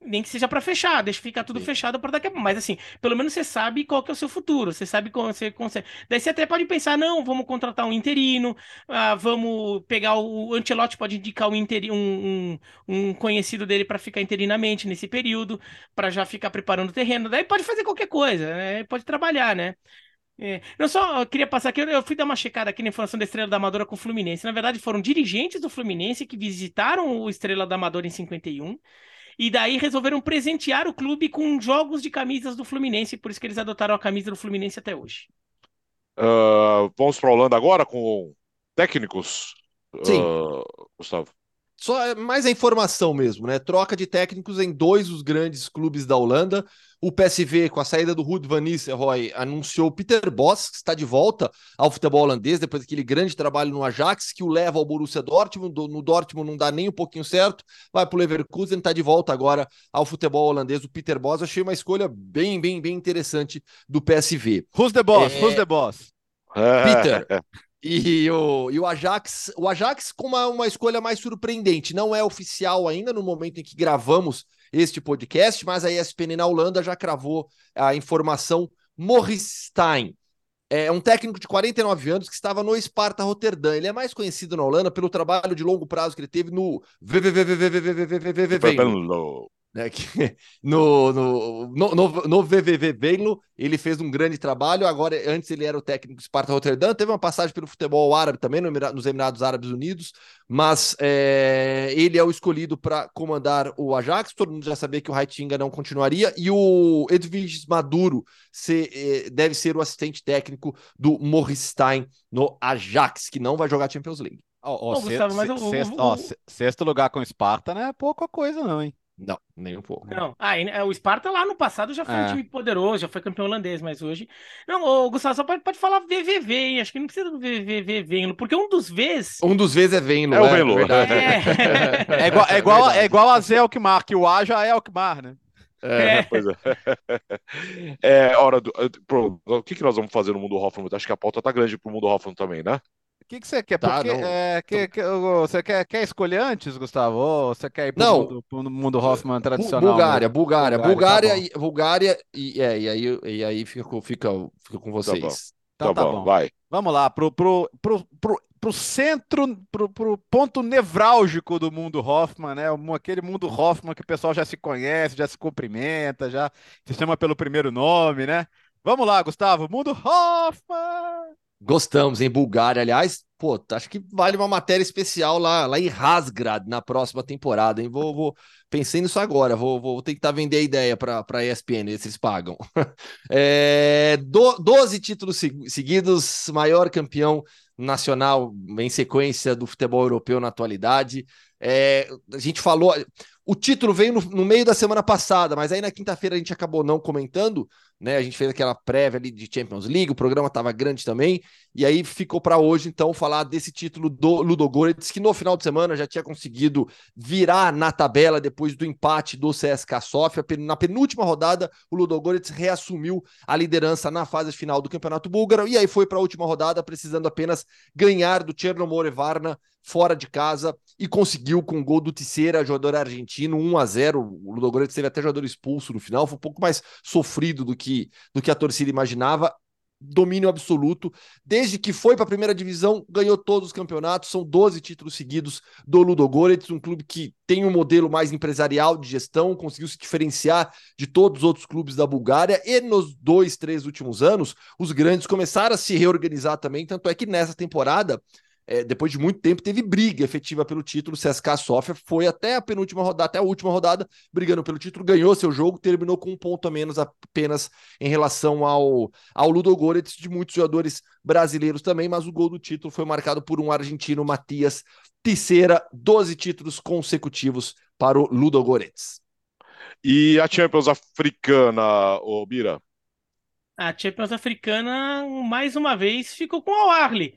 Nem que seja para fechar, deixa ficar tudo Sim. fechado para daqui a pouco. Mas assim, pelo menos você sabe qual que é o seu futuro, você sabe como você consegue. Daí você até pode pensar, não, vamos contratar um interino, ah, vamos pegar o, o Antelote, pode indicar um, interi... um, um, um conhecido dele para ficar interinamente nesse período, para já ficar preparando o terreno. Daí pode fazer qualquer coisa, né? pode trabalhar, né? É, eu só queria passar aqui, eu fui dar uma checada aqui na informação da Estrela da Amadora com o Fluminense. Na verdade, foram dirigentes do Fluminense que visitaram o Estrela da Amadora em 51 e daí resolveram presentear o clube com jogos de camisas do Fluminense, por isso que eles adotaram a camisa do Fluminense até hoje. Uh, vamos para a Holanda agora com técnicos, Sim. Uh, Gustavo só é mais a informação mesmo, né? Troca de técnicos em dois dos grandes clubes da Holanda. O PSV, com a saída do Ruud van Nistelrooy, anunciou Peter Boss, que está de volta ao futebol holandês depois daquele grande trabalho no Ajax, que o leva ao Borussia Dortmund. No Dortmund não dá nem um pouquinho certo, vai para o Leverkusen, está de volta agora ao futebol holandês. O Peter Boss, achei uma escolha bem, bem, bem interessante do PSV. Who's the boss? É... Who's the boss? Peter, E o, e o Ajax, o Ajax com uma, uma escolha mais surpreendente, não é oficial ainda no momento em que gravamos este podcast, mas a ESPN na Holanda já cravou a informação Morris Stein. É um técnico de 49 anos que estava no Sparta Rotterdam. Ele é mais conhecido na Holanda pelo trabalho de longo prazo que ele teve no né? Que no, no, no, no, no VVV Venlo, ele fez um grande trabalho. Agora, antes ele era o técnico do Sparta Rotterdam, teve uma passagem pelo futebol árabe também, no nos Emirados Árabes Unidos, mas é, ele é o escolhido para comandar o Ajax. Todo mundo já sabia que o Raitinga não continuaria, e o Edviges Maduro se, é, deve ser o assistente técnico do Morristein no Ajax, que não vai jogar Champions League. Oh, oh, sexto, Gustavo, eu, oh, sexto, lugar com o Sparta não é pouca coisa, não, hein? Não, nem um pouco. Não. Ah, é, o Sparta lá no passado já foi é. um time poderoso, já foi campeão holandês, mas hoje. Não, o Gustavo, só pode, pode falar VVV, hein? Acho que não precisa do VVV Venlo, porque um dos Vs. Um dos Vs é Venlo. É, é o Venlo. É. é, igual, é, igual, é igual a Zé Alkmaar, que o A já é Alkmaar, né? É, é. Pois é. é hora do. Pro, o que, que nós vamos fazer no mundo Hoffman? Acho que a pauta tá grande pro mundo Hoffman também, né? O que, que você quer? Tá, Porque, é, que, que, você quer, quer escolher antes, Gustavo? Ou você quer ir para o mundo, mundo Hoffman tradicional? Bulgária, Bulgária, Bulgária, Bulgária, tá Bulgária e, é, e aí, e aí fica, fica, fica com vocês. Tá bom, então, tá, tá bom, bom, vai. Vamos lá, pro, pro, pro, pro, pro centro, pro, pro ponto nevrálgico do mundo Hoffman, né? Aquele mundo Hoffman que o pessoal já se conhece, já se cumprimenta, já se chama pelo primeiro nome, né? Vamos lá, Gustavo, mundo Hoffman! Gostamos, em Bulgária, aliás. Pô, acho que vale uma matéria especial lá, lá em Razgrad na próxima temporada, hein? Vou, vou pensei nisso agora, vou, vou tentar vender a ideia para a ESPN, se eles pagam. é, do, 12 títulos seguidos, maior campeão nacional em sequência do futebol europeu na atualidade. É, a gente falou, o título veio no, no, meio da semana passada, mas aí na quinta-feira a gente acabou não comentando, né? A gente fez aquela prévia ali de Champions League, o programa estava grande também, e aí ficou para hoje então falar desse título do Ludogorets, que no final de semana já tinha conseguido virar na tabela depois do empate do CSKA Sofia. Na penúltima rodada, o Ludogorets reassumiu a liderança na fase final do Campeonato Búlgaro e aí foi para a última rodada precisando apenas ganhar do Chernomore Varna fora de casa e conseguiu com o gol do Tisseira, jogador argentino, 1 a 0 O Ludogorets teve até jogador expulso no final, foi um pouco mais sofrido do que, do que a torcida imaginava. Domínio absoluto. Desde que foi para a primeira divisão, ganhou todos os campeonatos. São 12 títulos seguidos do Ludogorets, um clube que tem um modelo mais empresarial de gestão, conseguiu se diferenciar de todos os outros clubes da Bulgária. E nos dois, três últimos anos, os grandes começaram a se reorganizar também. Tanto é que nessa temporada é, depois de muito tempo, teve briga efetiva pelo título. O CSKA Sofia foi até a penúltima rodada, até a última rodada, brigando pelo título, ganhou seu jogo, terminou com um ponto a menos apenas em relação ao, ao Ludogorets, de muitos jogadores brasileiros também, mas o gol do título foi marcado por um argentino, Matias Tisseira, 12 títulos consecutivos para o Ludogorets. E a Champions Africana, ô Bira? A Champions Africana, mais uma vez, ficou com o Arley.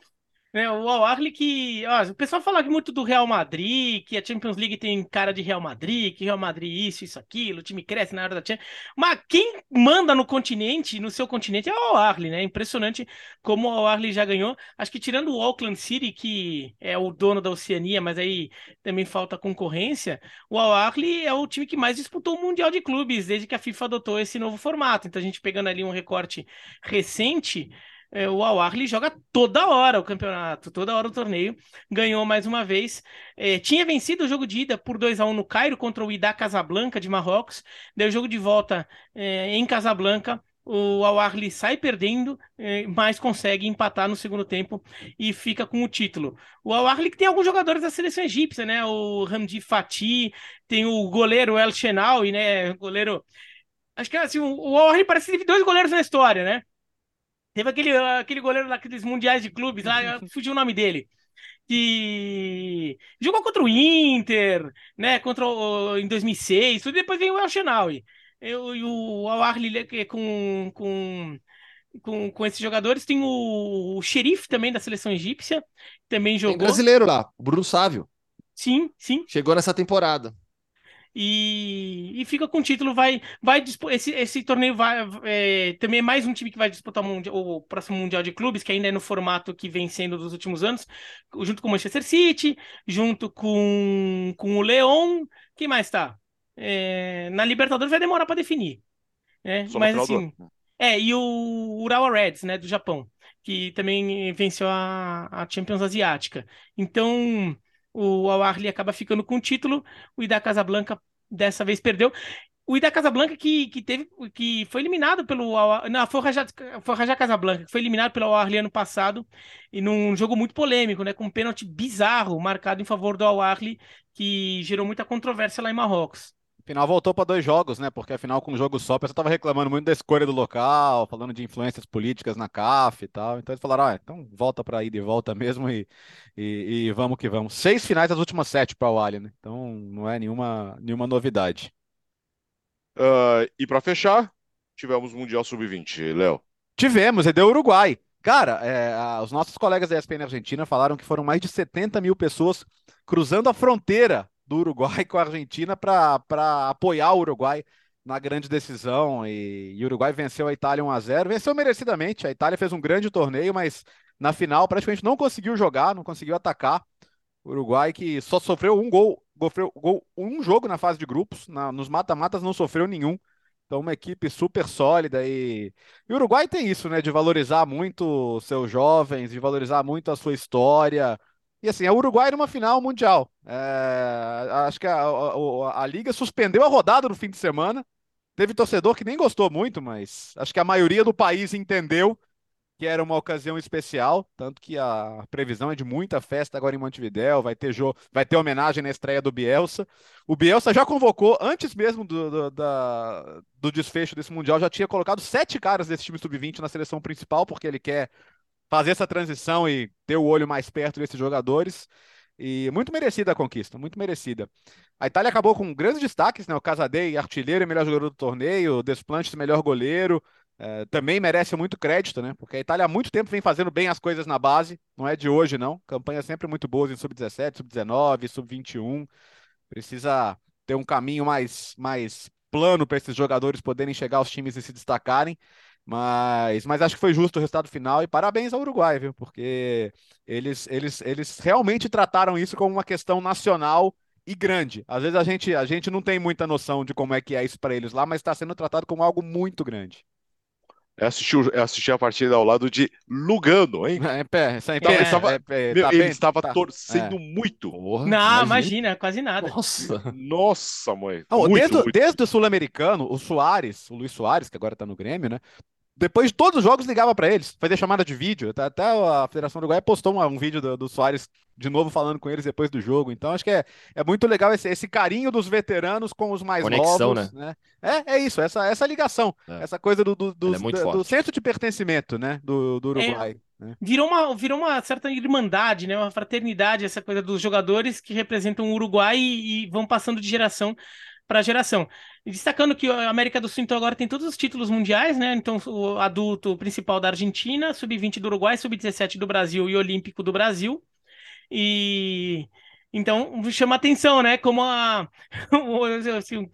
É, o Al Ahly que. Ó, o pessoal fala muito do Real Madrid, que a Champions League tem cara de Real Madrid, que Real Madrid isso, isso, aquilo, o time cresce na hora da Champions. Mas quem manda no continente, no seu continente, é o Al Ahly, né? Impressionante como o Al Ahly já ganhou. Acho que tirando o Auckland City, que é o dono da Oceania, mas aí também falta concorrência, o Al Ahly é o time que mais disputou o Mundial de Clubes desde que a FIFA adotou esse novo formato. Então a gente pegando ali um recorte recente é, o Al Ahly joga toda hora o campeonato, toda hora o torneio. Ganhou mais uma vez. É, tinha vencido o jogo de ida por 2 a 1 no Cairo contra o Ida Casablanca de Marrocos. Deu jogo de volta é, em Casablanca. O Al Ahly sai perdendo, é, mas consegue empatar no segundo tempo e fica com o título. O Al Ahly que tem alguns jogadores da seleção egípcia, né? O Ramdi Fatih, tem o goleiro El Shenawi, né? Goleiro Acho que assim, o Ahly parece que teve dois goleiros na história, né? Teve aquele, aquele goleiro daqueles mundiais de clubes lá, fugiu o nome dele. Que jogou contra o Inter, né? Contra o, em 2006, tudo, depois veio o El Shenawi. E o Al Ahly com, com, com, com esses jogadores. Tem o, o xerife também da seleção egípcia, também jogou. Tem brasileiro lá, Bruno Sávio. Sim, sim. Chegou nessa temporada e, e fica com o título. Vai, vai esse, esse torneio vai é, também é mais um time que vai disputar o, mundial, o, próximo Mundial de Clubes, que ainda é no formato que vem sendo dos últimos anos, junto com o Manchester City, junto com, com o Leão. Quem mais está? É, na Libertadores vai demorar para definir. Né? Mas assim. É, e o Urawa Reds, né, do Japão, que também venceu a, a Champions Asiática. Então, o Al acaba ficando com o título, o Ida Casablanca dessa vez perdeu. O Ida Casablanca que, que teve que foi eliminado pelo não, foi o Raja Casablanca, que foi eliminado pelo Al Ahly ano passado e num jogo muito polêmico, né, com um pênalti bizarro marcado em favor do Al que gerou muita controvérsia lá em Marrocos. Final voltou para dois jogos, né? Porque afinal, com um jogo só, o pessoal estava reclamando muito da escolha do local, falando de influências políticas na CAF e tal. Então eles falaram: ah, então volta para ir de volta mesmo e, e, e, vamos que vamos. Seis finais das últimas sete para o Alien, né? Então não é nenhuma, nenhuma novidade. Uh, e para fechar, tivemos o Mundial Sub-20, Léo. Tivemos, e deu Uruguai. Cara, é, os nossos colegas da ESPN Argentina falaram que foram mais de 70 mil pessoas cruzando a fronteira do Uruguai com a Argentina para apoiar o Uruguai na grande decisão. E, o Uruguai venceu a Itália 1 a 0 venceu merecidamente. A Itália fez um grande torneio, mas na final praticamente não conseguiu jogar, não conseguiu atacar. O Uruguai que só sofreu um gol, sofreu gol um jogo na fase de grupos, na, nos mata-matas não sofreu nenhum. Então, uma equipe super sólida e... e o Uruguai tem isso, né? De valorizar muito seus jovens, de valorizar muito a sua história. E assim, é o Uruguai numa final mundial. É, acho que a, a, a, Liga suspendeu a rodada no fim de semana. Teve torcedor que nem gostou muito, mas acho que a maioria do país entendeu que era uma ocasião especial, tanto que a previsão é de muita festa agora em Montevidéu, vai ter jogo, vai ter homenagem na estreia do Bielsa. O Bielsa já convocou, antes mesmo do, do, da, do desfecho desse Mundial, já tinha colocado sete caras desse time sub-20 na seleção principal, porque ele quer fazer essa transição e ter o olho mais perto desses jogadores. E muito merecida a conquista, muito merecida. A Itália acabou com grandes destaques, né? O Casadei, artilheiro e melhor jogador do torneio, o Desplantes, melhor goleiro. É, também merece muito crédito, né? Porque a Itália há muito tempo vem fazendo bem as coisas na base, não é de hoje, não. Campanhas sempre muito boas em sub-17, sub-19, sub-21. Precisa ter um caminho mais, mais plano para esses jogadores poderem chegar aos times e se destacarem. Mas, mas acho que foi justo o resultado final e parabéns ao Uruguai, viu? Porque eles, eles, eles realmente trataram isso como uma questão nacional e grande. Às vezes a gente, a gente não tem muita noção de como é que é isso para eles lá, mas está sendo tratado como algo muito grande. Eu assisti, eu assisti a partida ao lado de Lugano, hein? É, pé, essa Então, ele é, estava, é, é, meu, tá ele bem, estava tá. torcendo É. muito. Porra, Não, imagina, quase nada. Nossa. Nossa, mãe. Não, muito, desde, o- muito. desde o Sul-Americano, o Soares, o Luiz Soares, que agora tá no Grêmio, né? Depois de todos os jogos, ligava para eles, fazia chamada de vídeo. Até, até a Federação Uruguaia postou uma- um, vídeo do, do Soares de novo falando com eles depois do jogo. Então, acho que é, é muito legal esse, esse carinho dos veteranos com os mais Conexão, novos. Né? É, é isso, essa, essa ligação, É. essa coisa do, do, do, é do- do forte. senso de pertencimento né? do, do Uruguai. né? Virou uma, virou uma certa irmandade, né? Uma fraternidade, essa coisa dos jogadores que representam o Uruguai e, e vão passando de geração para geração. E destacando que a América do Sul então agora tem todos os títulos mundiais, né? Então o adulto principal da Argentina, sub-20 do Uruguai, sub-17 do Brasil e olímpico do Brasil. E então chama atenção, né? Como a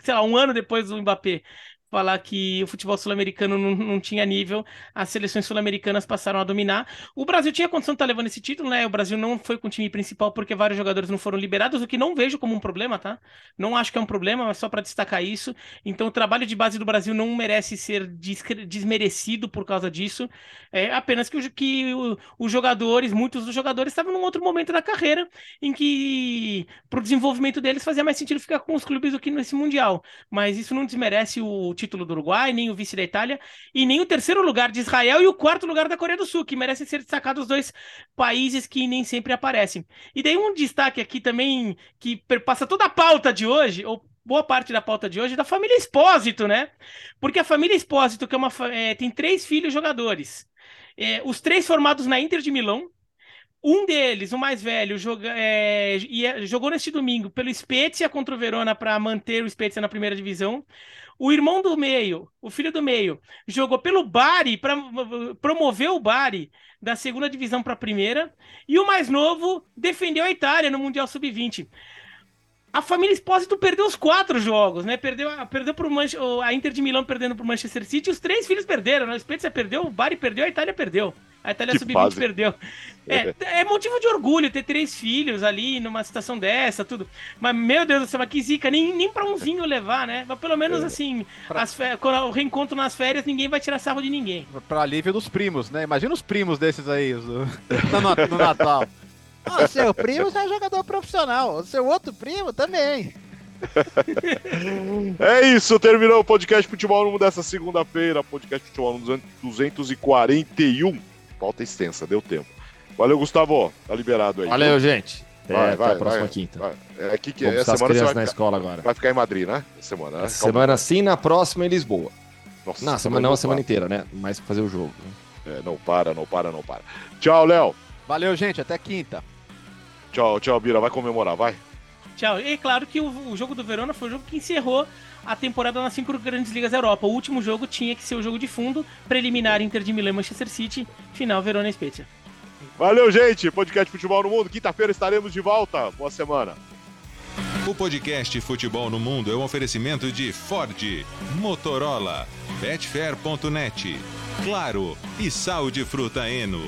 sei lá, um ano depois do Mbappé falar que o futebol sul-americano não, não tinha nível, as seleções sul-americanas passaram a dominar. O Brasil tinha condição de estar levando esse título, né? O Brasil não foi com o time principal porque vários jogadores não foram liberados, o que não vejo como um problema, tá? Não acho que é um problema, mas só para destacar isso. Então, o trabalho de base do Brasil não merece ser desmerecido por causa disso. É apenas que, o- que o- os jogadores, muitos dos jogadores, estavam num outro momento da carreira em que, para o desenvolvimento deles, fazia mais sentido ficar com os clubes do que nesse Mundial. Mas isso não desmerece o título do Uruguai, nem o vice da Itália, e nem o terceiro lugar de Israel e o quarto lugar da Coreia do Sul, que merecem ser destacados os dois países que nem sempre aparecem. E daí um destaque aqui também que perpassa toda a pauta de hoje, ou boa parte da pauta de hoje, é da família Espósito, né? Porque a família Espósito, que é uma, é, tem três filhos jogadores, É, os três formados na Inter de Milão, um deles, o mais velho, joga, é, ia- jogou neste domingo pelo Spezia contra o Verona para manter o Spezia na primeira divisão. O irmão do meio, o filho do meio, jogou pelo Bari para promover o Bari da segunda divisão para a primeira. E o mais novo defendeu a Itália no Mundial Sub-20. A família Espósito perdeu os quatro jogos, né? Perdeu, a- perdeu pro Manche- a Inter de Milão perdendo pro Manchester City. Os três filhos perderam, né? O Spezia perdeu, o Bari perdeu, a Itália perdeu. A Itália Que Sub-20 fase. perdeu. É, é motivo de orgulho ter três filhos ali numa situação dessa, tudo. Mas, meu Deus do céu, mas que zica, nem, nem pra um vinho levar, né? Mas pelo menos assim, Pra- as fe- quando o reencontro nas férias, ninguém vai tirar sarro de ninguém. Pra alívio dos primos, né? Imagina os primos desses aí os- no, no Natal. Ah, seu primo já é jogador profissional, o seu outro primo também. É isso, terminou o podcast Futebol no Mundo dessa segunda-feira. Podcast Futebol Mundo 241. Pauta extensa, deu tempo. Valeu, Gustavo. Tá liberado aí. Valeu, gente. Até, Vai, até vai, a próxima vai. quinta. Vai. É aqui que Vou essa buscar as semana você crianças vai na ficar, escola agora. vai ficar em Madrid, né? Essa semana, né? Essa semana sim, na próxima em Lisboa. Nossa, Não, semana não, a semana inteira, né? Mais pra fazer o jogo. né? É, não para, não para, não para. Tchau, Léo. Valeu, gente, até quinta. Tchau, tchau, Bira. Vai comemorar, vai. Tchau. E é claro que o, o jogo do Verona foi o jogo que encerrou a temporada nas cinco grandes ligas da Europa. O último jogo tinha que ser o jogo de fundo, preliminar Inter de Milão e Manchester City, final Verona e Spezia. Valeu, gente. Podcast Futebol no Mundo. Quinta-feira estaremos de volta. Boa semana. O podcast Futebol no Mundo é um oferecimento de Ford, Motorola, Betfair.net, Claro e Sal de Fruta Eno.